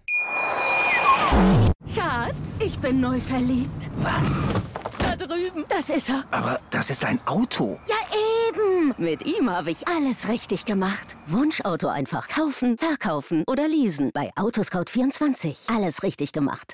Schatz, ich bin neu verliebt. Was? Da drüben. Das ist er. Aber das ist ein Auto. Ja, eben. Mit ihm habe ich alles richtig gemacht. Wunschauto einfach kaufen, verkaufen oder leasen. Bei Autoscout24. Alles richtig gemacht.